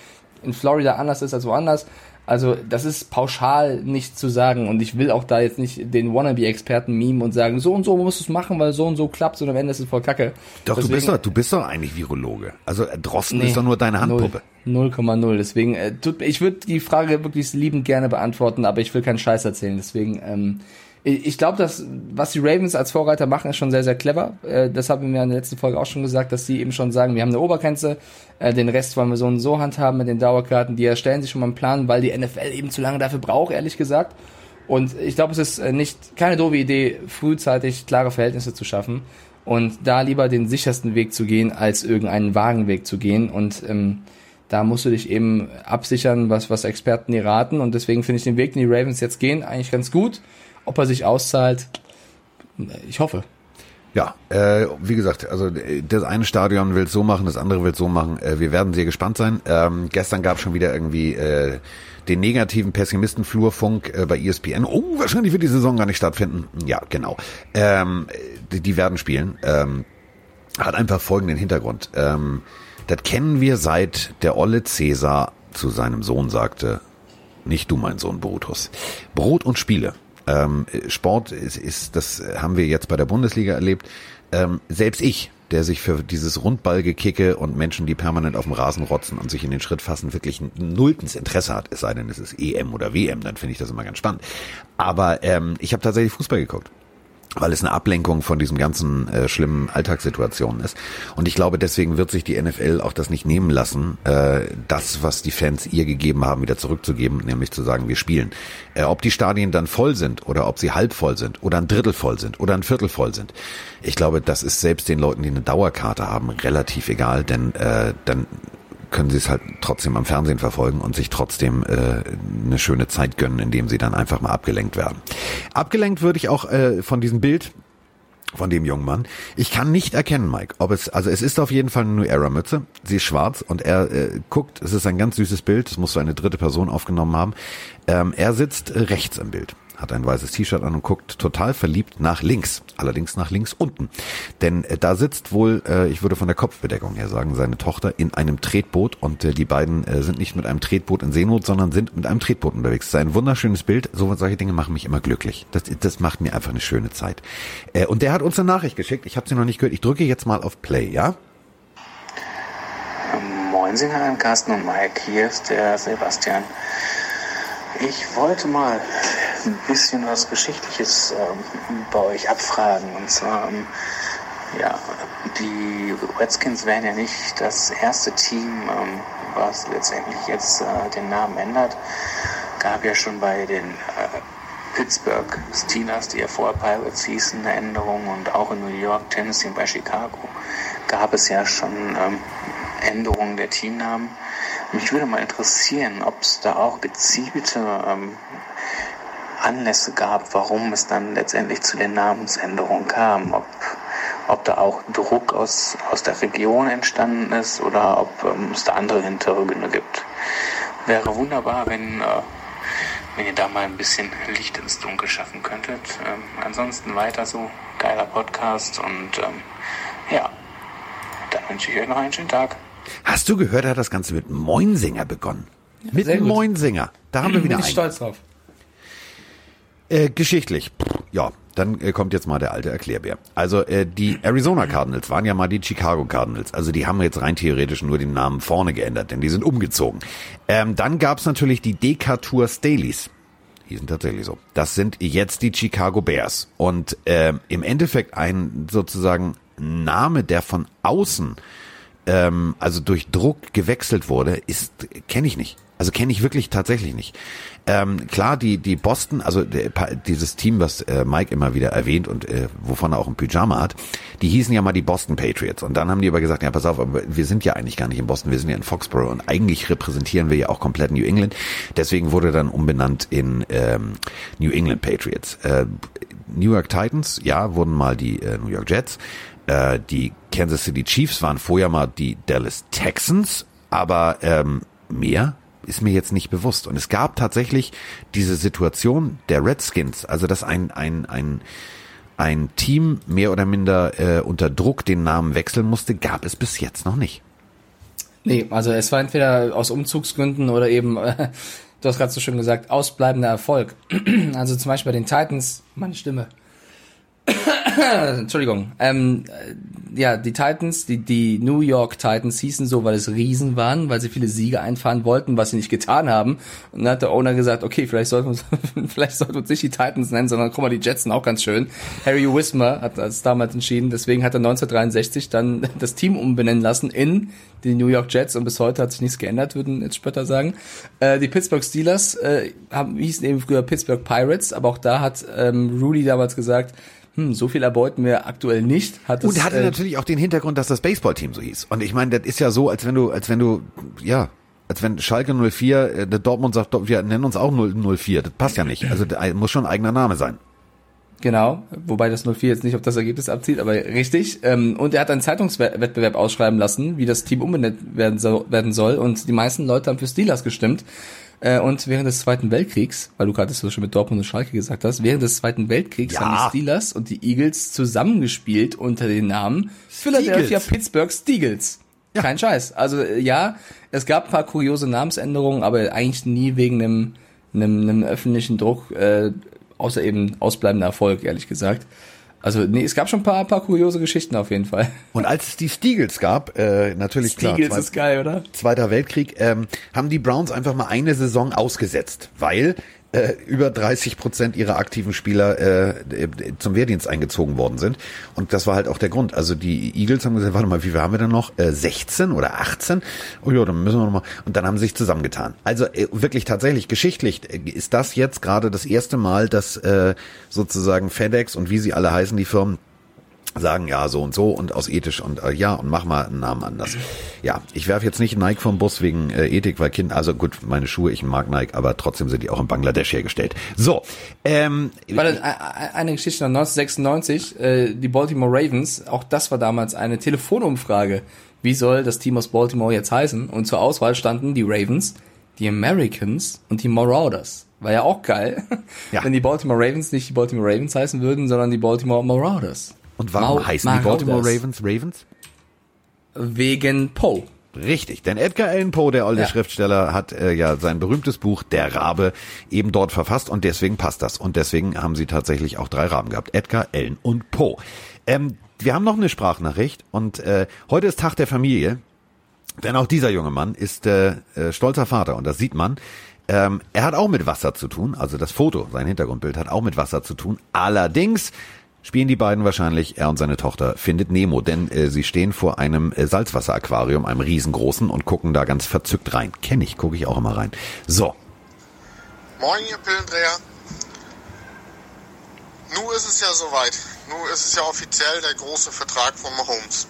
in Florida anders ist als woanders. Also das ist pauschal nicht zu sagen und ich will auch da jetzt nicht den Wannabe-Experten meme und sagen, so und so musst du es machen, weil so und so klappt und am Ende ist es voll kacke. Doch, du Deswegen- bist doch, du bist doch eigentlich Virologe. Also äh, Drosten ist doch nur deine Handpuppe. 0,0. Deswegen, äh, tut, ich würde die Frage wirklich liebend gerne beantworten, aber ich will keinen Scheiß erzählen. Deswegen, ähm, ich glaube, dass was die Ravens als Vorreiter machen, ist schon sehr, sehr clever. Äh, das haben wir in der letzten Folge auch schon gesagt, dass sie eben schon sagen, wir haben eine Obergrenze, äh, den Rest wollen wir so und so handhaben mit den Dauerkarten. Die erstellen sich schon mal einen Plan, weil die NFL eben zu lange dafür braucht, ehrlich gesagt. Und ich glaube, es ist äh, nicht keine doofe Idee, frühzeitig klare Verhältnisse zu schaffen und da lieber den sichersten Weg zu gehen, als irgendeinen Wagenweg zu gehen. Und ähm, da musst du dich eben absichern, was, was Experten dir raten. Und deswegen finde ich den Weg, den die Ravens jetzt gehen, eigentlich ganz gut. Ob er sich auszahlt, ich hoffe. Ja, äh, wie gesagt, also äh, das eine Stadion will so machen, das andere will so machen. Äh, wir werden sehr gespannt sein. Ähm, gestern gab es schon wieder irgendwie äh, den negativen Pessimistenflurfunk äh, bei ESPN. Oh, wahrscheinlich wird die Saison gar nicht stattfinden. Ja, genau. Ähm, die, die werden spielen. Ähm, hat einfach folgenden Hintergrund. Ähm, das kennen wir seit der Olle Cäsar zu seinem Sohn sagte, nicht du, mein Sohn Brutus. Brot und Spiele. Ähm, Sport ist, ist, das haben wir jetzt bei der Bundesliga erlebt. Ähm, selbst ich, der sich für dieses Rundballgekicke und Menschen, die permanent auf dem Rasen rotzen und sich in den Schritt fassen, wirklich nulltens Interesse hat, es sei denn, es ist EM oder WM, dann finde ich das immer ganz spannend. Aber ähm, ich habe tatsächlich Fußball geguckt weil es eine Ablenkung von diesem ganzen äh, schlimmen Alltagssituationen ist. Und ich glaube, deswegen wird sich die NFL auch das nicht nehmen lassen, äh, das, was die Fans ihr gegeben haben, wieder zurückzugeben, nämlich zu sagen, wir spielen. Äh, ob die Stadien dann voll sind oder ob sie halb voll sind oder ein Drittel voll sind oder ein Viertel voll sind. Ich glaube, das ist selbst den Leuten, die eine Dauerkarte haben, relativ egal, denn äh, dann können sie es halt trotzdem am Fernsehen verfolgen und sich trotzdem äh, eine schöne Zeit gönnen, indem sie dann einfach mal abgelenkt werden. Abgelenkt würde ich auch äh, von diesem Bild von dem jungen Mann. Ich kann nicht erkennen, Mike, ob es, also es ist auf jeden Fall eine New Era Mütze. Sie ist schwarz und er äh, guckt, es ist ein ganz süßes Bild, das muss so eine dritte Person aufgenommen haben. Ähm, er sitzt äh, rechts im Bild, hat ein weißes T-Shirt an und guckt total verliebt nach links, allerdings nach links unten. Denn äh, da sitzt wohl, äh, ich würde von der Kopfbedeckung her sagen, seine Tochter in einem Tretboot und äh, die beiden äh, sind nicht mit einem Tretboot in Seenot, sondern sind mit einem Tretboot unterwegs. Das ist ein wunderschönes Bild. So solche Dinge machen mich immer glücklich. Das, das macht mir einfach eine schöne Zeit. Äh, und der hat uns eine Nachricht geschickt. Ich habe sie noch nicht gehört. Ich drücke jetzt mal auf Play, ja? Moinsinger, Carsten und Mike, hier ist der Sebastian. Ich wollte mal ein bisschen was Geschichtliches ähm, bei euch abfragen. Und zwar, ähm, ja, die Redskins wären ja nicht das erste Team, ähm, was letztendlich jetzt äh, den Namen ändert. Gab ja schon bei den äh, Pittsburgh Steelers, die ja vorher Pirates hießen, eine Änderung und auch in New York, Tennessee und bei Chicago gab es ja schon ähm, Änderungen der Teamnamen. Mich würde mal interessieren, ob es da auch gezielte ähm, Anlässe gab, warum es dann letztendlich zu den Namensänderungen kam. Ob, ob da auch Druck aus, aus der Region entstanden ist oder ob ähm, es da andere Hintergründe gibt. Wäre wunderbar, wenn, äh, wenn ihr da mal ein bisschen Licht ins Dunkel schaffen könntet. Ähm, ansonsten weiter so, geiler Podcast und ähm, ja, dann wünsche ich euch noch einen schönen Tag. Hast du gehört, er hat das Ganze mit Moinsinger begonnen? mit sehr gut. Moinsinger. Da haben wir wieder Bin ich einen. stolz drauf. Äh, geschichtlich. Ja, dann äh, kommt jetzt mal der alte Erklärbär. Also äh, die Arizona Cardinals waren ja mal die Chicago Cardinals. Also die haben jetzt rein theoretisch nur den Namen vorne geändert, denn die sind umgezogen. Ähm, dann gab's natürlich die Decatur Staleys. Die sind tatsächlich so. Das sind jetzt die Chicago Bears. Und ähm, im Endeffekt ein sozusagen Name, der von außen ähm, also durch Druck gewechselt wurde, ist kenne ich nicht. Also kenne ich wirklich tatsächlich nicht. Ähm, klar, die die Boston, also der, dieses Team, was äh, Mike immer wieder erwähnt und äh, wovon er auch ein Pyjama hat, die hießen ja mal die Boston Patriots und dann haben die aber gesagt, ja pass auf, aber wir sind ja eigentlich gar nicht in Boston, wir sind ja in Foxborough und eigentlich repräsentieren wir ja auch komplett New England. Deswegen wurde dann umbenannt in ähm, New England Patriots. Äh, New York Titans, ja, wurden mal die äh, New York Jets. Äh, die Kansas City Chiefs waren vorher mal die Dallas Texans, aber ähm, mehr ist mir jetzt nicht bewusst. Und es gab tatsächlich diese Situation der Redskins, also dass ein, ein, ein, ein Team mehr oder minder äh, unter Druck den Namen wechseln musste, gab es bis jetzt noch nicht. Nee, also es war entweder aus Umzugsgründen oder eben, äh, du hast gerade so schön gesagt, ausbleibender Erfolg. also zum Beispiel bei den Titans, meine Stimme. <coughs> Entschuldigung. Ähm, äh, ja, die Titans, die, die New York Titans hießen so, weil es Riesen waren, weil sie viele Siege einfahren wollten, was sie nicht getan haben. Und dann hat der Owner gesagt, okay, vielleicht sollten wir, <laughs> vielleicht sollten wir uns nicht die Titans nennen, sondern guck mal, die Jets sind auch ganz schön. Harry Wismer hat das damals entschieden, deswegen hat er 1963 dann <laughs> das Team umbenennen lassen in die New York Jets und bis heute hat sich nichts geändert, würden jetzt Spötter sagen. Äh, die Pittsburgh Steelers äh, haben, hießen eben früher Pittsburgh Pirates, aber auch da hat ähm, Rudy damals gesagt, hm, so viel erbeuten wir aktuell nicht. Hat und es, hatte äh, natürlich auch den Hintergrund, dass das Baseballteam so hieß. Und ich meine, das ist ja so, als wenn du, als wenn du, ja, als wenn Schalke 04, äh, der Dortmund sagt, wir nennen uns auch 04. Das passt ja nicht. Also muss schon ein eigener Name sein. Genau, wobei das 04 jetzt nicht auf das Ergebnis abzieht, aber richtig. Ähm, und er hat einen Zeitungswettbewerb ausschreiben lassen, wie das Team umbenannt werden soll. Und die meisten Leute haben für Steelers gestimmt. Äh, und während des Zweiten Weltkriegs, weil du gerade so schon mit Dortmund und Schalke gesagt hast, während des Zweiten Weltkriegs ja. haben die Steelers und die Eagles zusammengespielt unter den Namen Philadelphia Pittsburgh Steagles. Ja. Kein Scheiß. Also äh, ja, es gab ein paar kuriose Namensänderungen, aber eigentlich nie wegen einem, einem, einem öffentlichen Druck, äh, außer eben ausbleibender Erfolg, ehrlich gesagt. Also nee, es gab schon ein paar, paar kuriose Geschichten auf jeden Fall. <laughs> Und als es die Stiegels gab, äh, natürlich Stiegels klar, ist geil, oder? Zweiter Weltkrieg, ähm, haben die Browns einfach mal eine Saison ausgesetzt, weil äh, über 30 Prozent ihrer aktiven Spieler äh, zum Wehrdienst eingezogen worden sind. Und das war halt auch der Grund. Also die Eagles haben gesagt, warte mal, wie viel haben wir denn noch? Äh, 16 oder 18? Oh ja, dann müssen wir nochmal. Und dann haben sie sich zusammengetan. Also äh, wirklich tatsächlich geschichtlich äh, ist das jetzt gerade das erste Mal, dass äh, sozusagen FedEx und wie sie alle heißen, die Firmen, sagen ja so und so und aus ethisch und äh, ja und mach mal einen Namen anders. Ja, ich werfe jetzt nicht Nike vom Bus wegen äh, Ethik, weil Kind, also gut, meine Schuhe, ich mag Nike, aber trotzdem sind die auch in Bangladesch hergestellt. So, ähm, Warte, eine Geschichte noch 1996, äh, die Baltimore Ravens, auch das war damals eine Telefonumfrage. Wie soll das Team aus Baltimore jetzt heißen? Und zur Auswahl standen die Ravens, die Americans und die Marauders. War ja auch geil, ja. <laughs> wenn die Baltimore Ravens nicht die Baltimore Ravens heißen würden, sondern die Baltimore Marauders. Und warum Mau heißen die Baltimore Ravens Ravens? Wegen Poe. Richtig, denn Edgar Allan Poe, der alte ja. Schriftsteller, hat äh, ja sein berühmtes Buch Der Rabe eben dort verfasst und deswegen passt das. Und deswegen haben sie tatsächlich auch drei Raben gehabt. Edgar, Allan und Poe. Ähm, wir haben noch eine Sprachnachricht und äh, heute ist Tag der Familie, denn auch dieser junge Mann ist äh, äh, stolzer Vater und das sieht man. Ähm, er hat auch mit Wasser zu tun, also das Foto, sein Hintergrundbild hat auch mit Wasser zu tun. Allerdings spielen die beiden wahrscheinlich, er und seine Tochter, findet Nemo, denn äh, sie stehen vor einem äh, Salzwasseraquarium, einem riesengroßen und gucken da ganz verzückt rein. Kenne ich, gucke ich auch immer rein. So. Moin, ihr Pillendreher. Nu ist es ja soweit. Nu ist es ja offiziell der große Vertrag von Mahomes.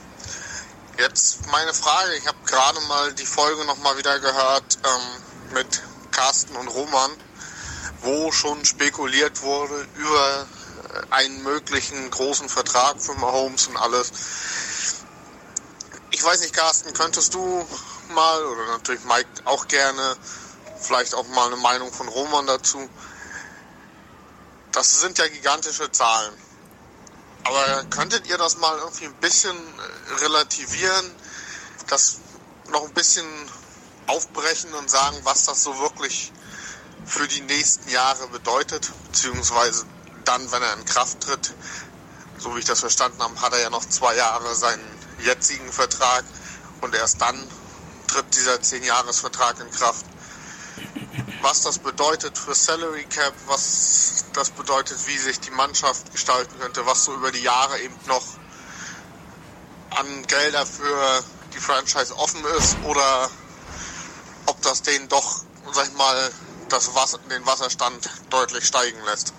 Jetzt meine Frage, ich habe gerade mal die Folge nochmal wieder gehört ähm, mit Carsten und Roman, wo schon spekuliert wurde über einen möglichen großen Vertrag für Mahomes und alles. Ich weiß nicht, Carsten, könntest du mal, oder natürlich Mike auch gerne, vielleicht auch mal eine Meinung von Roman dazu. Das sind ja gigantische Zahlen. Aber könntet ihr das mal irgendwie ein bisschen relativieren, das noch ein bisschen aufbrechen und sagen, was das so wirklich für die nächsten Jahre bedeutet, beziehungsweise dann, wenn er in Kraft tritt, so wie ich das verstanden habe, hat er ja noch zwei Jahre seinen jetzigen Vertrag und erst dann tritt dieser 10-Jahres-Vertrag in Kraft. Was das bedeutet für Salary Cap, was das bedeutet, wie sich die Mannschaft gestalten könnte, was so über die Jahre eben noch an Gelder für die Franchise offen ist oder ob das denen doch, sag ich mal, das Wasser, den Wasserstand deutlich steigen lässt.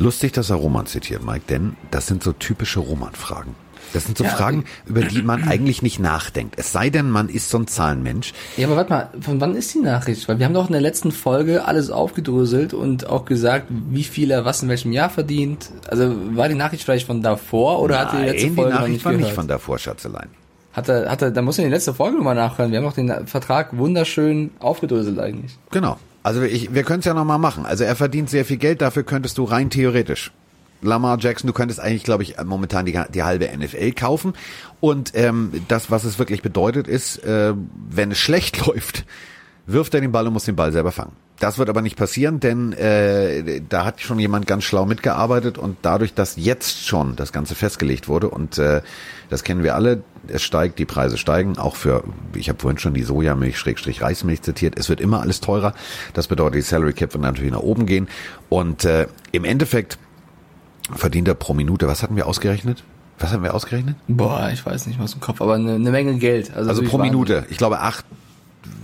Lustig, dass er Roman zitiert, Mike, denn das sind so typische Roman-Fragen. Das sind so Ja, Fragen, über die man eigentlich nicht nachdenkt. Es sei denn, man ist so ein Zahlenmensch. Ja, aber warte mal, von wann ist die Nachricht? Weil wir haben doch in der letzten Folge alles aufgedröselt und auch gesagt, wie viel er was in welchem Jahr verdient. Also war die Nachricht vielleicht von davor oder hat die letzte Nein, Folge die noch Nachricht nicht war gehört? nicht von davor, Schatzelein. Hat er, hat er, da muss er in die letzte Folge nochmal nachhören. Wir haben doch den Vertrag wunderschön aufgedröselt eigentlich. Genau. Also ich, wir können es ja nochmal machen. Also er verdient sehr viel Geld, dafür könntest du rein theoretisch. Lamar Jackson, du könntest eigentlich, glaube ich, momentan die, die halbe NFL kaufen. Und ähm, das, was es wirklich bedeutet, ist, äh, wenn es schlecht <laughs> läuft, wirft er den Ball und muss den Ball selber fangen. Das wird aber nicht passieren, denn äh, da hat schon jemand ganz schlau mitgearbeitet und dadurch, dass jetzt schon das Ganze festgelegt wurde und äh, das kennen wir alle, es steigt, die Preise steigen, auch für, ich habe vorhin schon die Sojamilch, Schrägstrich Reismilch zitiert, es wird immer alles teurer. Das bedeutet, die Salary Cap wird natürlich nach oben gehen und äh, im Endeffekt verdient er pro Minute, was hatten wir ausgerechnet? Was haben wir ausgerechnet? Boah, ich weiß nicht mal aus dem Kopf, aber eine, eine Menge Geld. Also, Also pro. Minute. Ich glaube acht,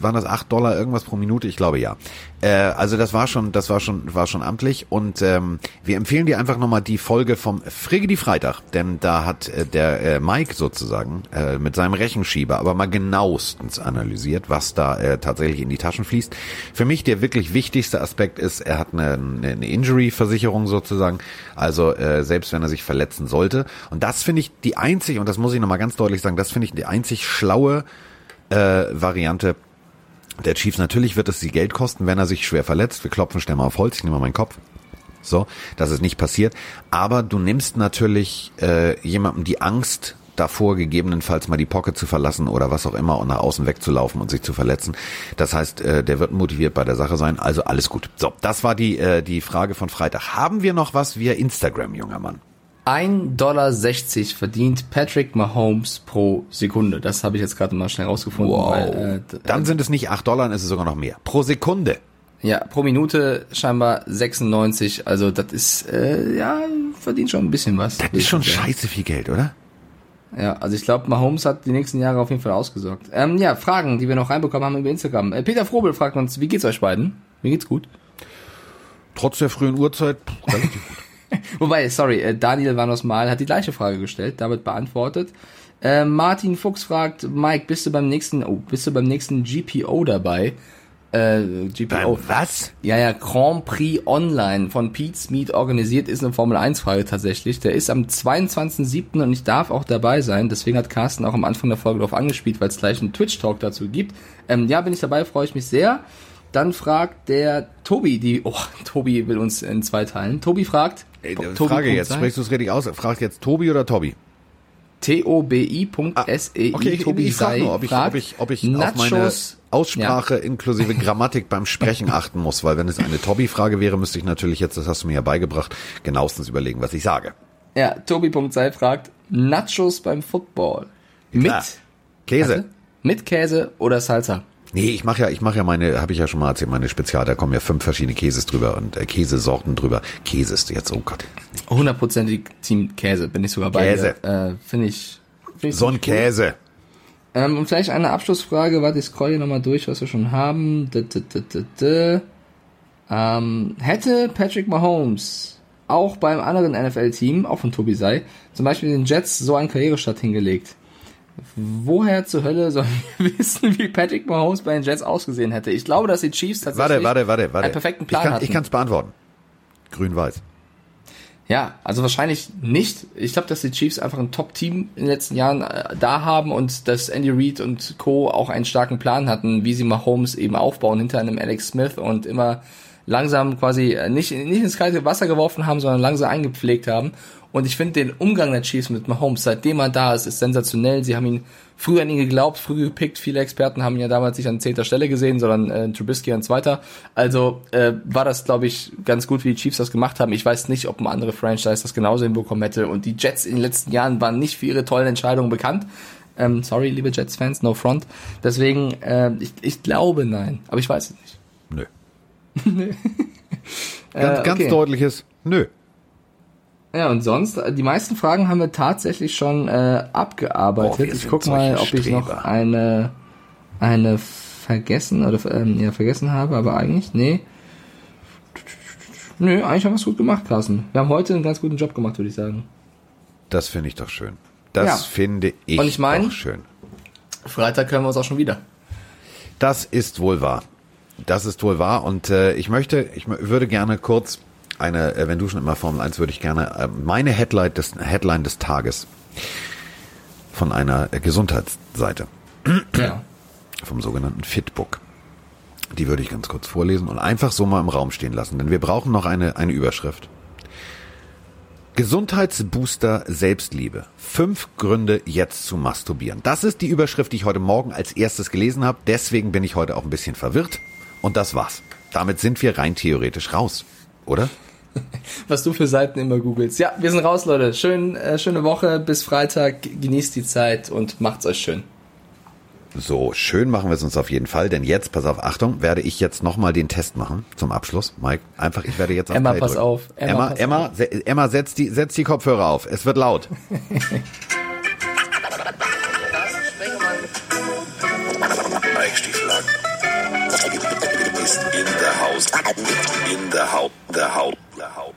waren das acht Dollar irgendwas pro Minute? Ich glaube ja. Äh, also das war schon, das war schon, war schon amtlich. Und ähm, wir empfehlen dir einfach nochmal die Folge vom Frigedi Freitag, denn da hat äh, der äh, Mike sozusagen äh, mit seinem Rechenschieber aber mal genauestens analysiert, was da äh, tatsächlich in die Taschen fließt. Für mich der wirklich wichtigste Aspekt ist, er hat eine, eine Injury-Versicherung sozusagen. Also äh, selbst wenn er sich verletzen sollte. Und das finde ich die einzig, und das muss ich nochmal ganz deutlich sagen, das finde ich die einzig schlaue äh, Variante der Chiefs. Natürlich wird es sie Geld kosten, wenn er sich schwer verletzt. Wir klopfen schnell mal auf Holz, ich nehme mal meinen Kopf. So, dass es nicht passiert. Aber du nimmst natürlich äh, jemandem die Angst davor, gegebenenfalls mal die Pocket zu verlassen oder was auch immer und nach außen wegzulaufen und sich zu verletzen. Das heißt, äh, der wird motiviert bei der Sache sein. Also alles gut. So, das war die, äh, die Frage von Freitag. Haben wir noch was via Instagram, junger Mann? 1,60 Dollar verdient Patrick Mahomes pro Sekunde. Das habe ich jetzt gerade mal schnell rausgefunden. Weil, äh, Dann sind es nicht 8 Dollar, dann ist es sogar noch mehr. Pro Sekunde. ja, pro Minute scheinbar 96. Also das ist, äh, ja, verdient schon ein bisschen was. Das ist schon scheiße viel Geld, oder? Ja, also ich glaube, Mahomes hat die nächsten Jahre auf jeden Fall ausgesorgt. Ähm, ja, Fragen, die wir noch reinbekommen haben über Instagram. Äh, Peter Frobel fragt uns, wie geht's euch beiden? Mir geht's gut. Trotz der frühen Uhrzeit, relativ <laughs> gut. Wobei, sorry, äh, Daniel Vanos Mal hat die gleiche Frage gestellt, damit beantwortet. Äh, Martin Fuchs fragt, Mike, bist du beim nächsten, oh, bist du beim nächsten GPO dabei? Äh, GPO. was? Ja, ja, Grand Prix Online von Pete Smith organisiert ist eine Formel 1 Frage tatsächlich. Der ist am 22.07. und ich darf auch dabei sein. Deswegen hat Carsten auch am Anfang der Folge darauf angespielt, weil es gleich einen Twitch-Talk dazu gibt. Ähm, ja, bin ich dabei, freue ich mich sehr. Dann fragt der Tobi, die, oh, Tobi will uns in zwei teilen. Tobi fragt, Ey, Tobi Frage jetzt, sprichst du es richtig aus? Fragt jetzt Tobi oder Tobi? T-O-B-I.S-E-I, Okay, ich, Tobi ich frage nur, ob ich, fragt, ob ich, ob ich auf meine Nachos, Aussprache inklusive Grammatik beim Sprechen <laughs> achten muss, weil wenn es eine Tobi-Frage wäre, müsste ich natürlich jetzt, das hast du mir ja beigebracht, genauestens überlegen, was ich sage. ja, Tobi.sei fragt, Nachos beim Football. Mit. Käse. Warte, mit Käse oder Salsa? Nee, ich mache ja, ich mache ja meine, habe ich ja schon mal erzählt, meine Spezial, da kommen ja fünf verschiedene Käses drüber und äh, Käsesorten drüber. Käse ist jetzt, oh Gott. Hundertprozentig Team Käse, bin ich sogar bei Käse. dir. Äh, Finde ich, find ich So ein ziemlich cool. Käse. Ähm, und vielleicht eine Abschlussfrage, warte, ich scroll hier nochmal durch, was wir schon haben. -d -d -d. Ähm, hätte Patrick Mahomes auch beim anderen NFL-Team, auch von Tobi sei, zum Beispiel den Jets so einen Karrierestart hingelegt, woher zur Hölle sollen wir <laughs> wissen, wie Patrick Mahomes bei den Jets ausgesehen hätte? Ich glaube, dass die Chiefs tatsächlich Warte, warte, warte, einen perfekten Plan ich kann, hatten. Ich kann es beantworten. Grün-Weiß. Ja, also wahrscheinlich nicht. Ich glaube, dass die Chiefs einfach ein Top-Team in den letzten Jahren äh, da haben und dass Andy Reid und Co. auch einen starken Plan hatten, wie sie Mahomes eben aufbauen hinter einem Alex Smith und immer langsam quasi äh, nicht, nicht ins kalte Wasser geworfen haben, sondern langsam eingepflegt haben. Und ich finde den Umgang der Chiefs mit Mahomes, seitdem er da ist, ist sensationell. Sie haben ihn früher an ihn geglaubt, früh gepickt. Viele Experten haben ihn ja damals nicht an zehnter Stelle gesehen, sondern äh, Trubisky an zweiter. Also äh, war das, glaube ich, ganz gut, wie die Chiefs das gemacht haben. Ich weiß nicht, ob ein andere Franchise das genauso hinbekommen hätte. Und die Jets in den letzten Jahren waren nicht für ihre tollen Entscheidungen bekannt. Ähm, sorry, liebe Jets-Fans, no front. Deswegen, äh, ich, ich glaube nein, aber ich weiß es nicht. Nö. <laughs> Ganz, Äh, ganz okay. deutliches Nö. Ja, und sonst, äh, die meisten Fragen haben wir tatsächlich schon äh, abgearbeitet. Wir ich guck mal, ob ich noch eine, eine vergessen oder ähm, ja, vergessen habe, aber eigentlich, nee. Nö, eigentlich haben wir es gut gemacht, Carsten. Wir haben heute einen ganz guten Job gemacht, würde ich sagen. Das finde ich doch schön. Das Ja. finde ich, Und ich mein- doch schön. Freitag hören wir uns auch schon wieder. Das ist wohl wahr. Das ist wohl wahr. Und äh, ich möchte, ich würde gerne kurz eine, äh, wenn du schon immer Formel 1, würde ich gerne äh, meine Headline des, Headline des Tages von einer äh, Gesundheitsseite, Ja. vom sogenannten Fitbook. Die würde ich ganz kurz vorlesen und einfach so mal im Raum stehen lassen, denn wir brauchen noch eine, eine Überschrift. Gesundheitsbooster Selbstliebe. Fünf Gründe jetzt zu masturbieren. Das ist die Überschrift, die ich heute Morgen als erstes gelesen habe. Deswegen bin ich heute auch ein bisschen verwirrt. Und das war's. Damit sind wir rein theoretisch raus. Oder? <laughs> Was du für Seiten immer googelst. Ja, wir sind raus, Leute. Schön, äh, schöne Woche. Bis Freitag. Genießt die Zeit und macht's euch schön. So, schön machen wir es uns auf jeden Fall, denn jetzt, pass auf, Achtung, werde ich jetzt nochmal den Test machen zum Abschluss. Mike, einfach, ich werde jetzt auf Emma, Play pass drücken. auf. Emma, Emma, pass Emma, se- Emma, setz die, setz die Kopfhörer auf. Es wird laut. <laughs> Mike Stieflagen ist in in the house. The house. The house.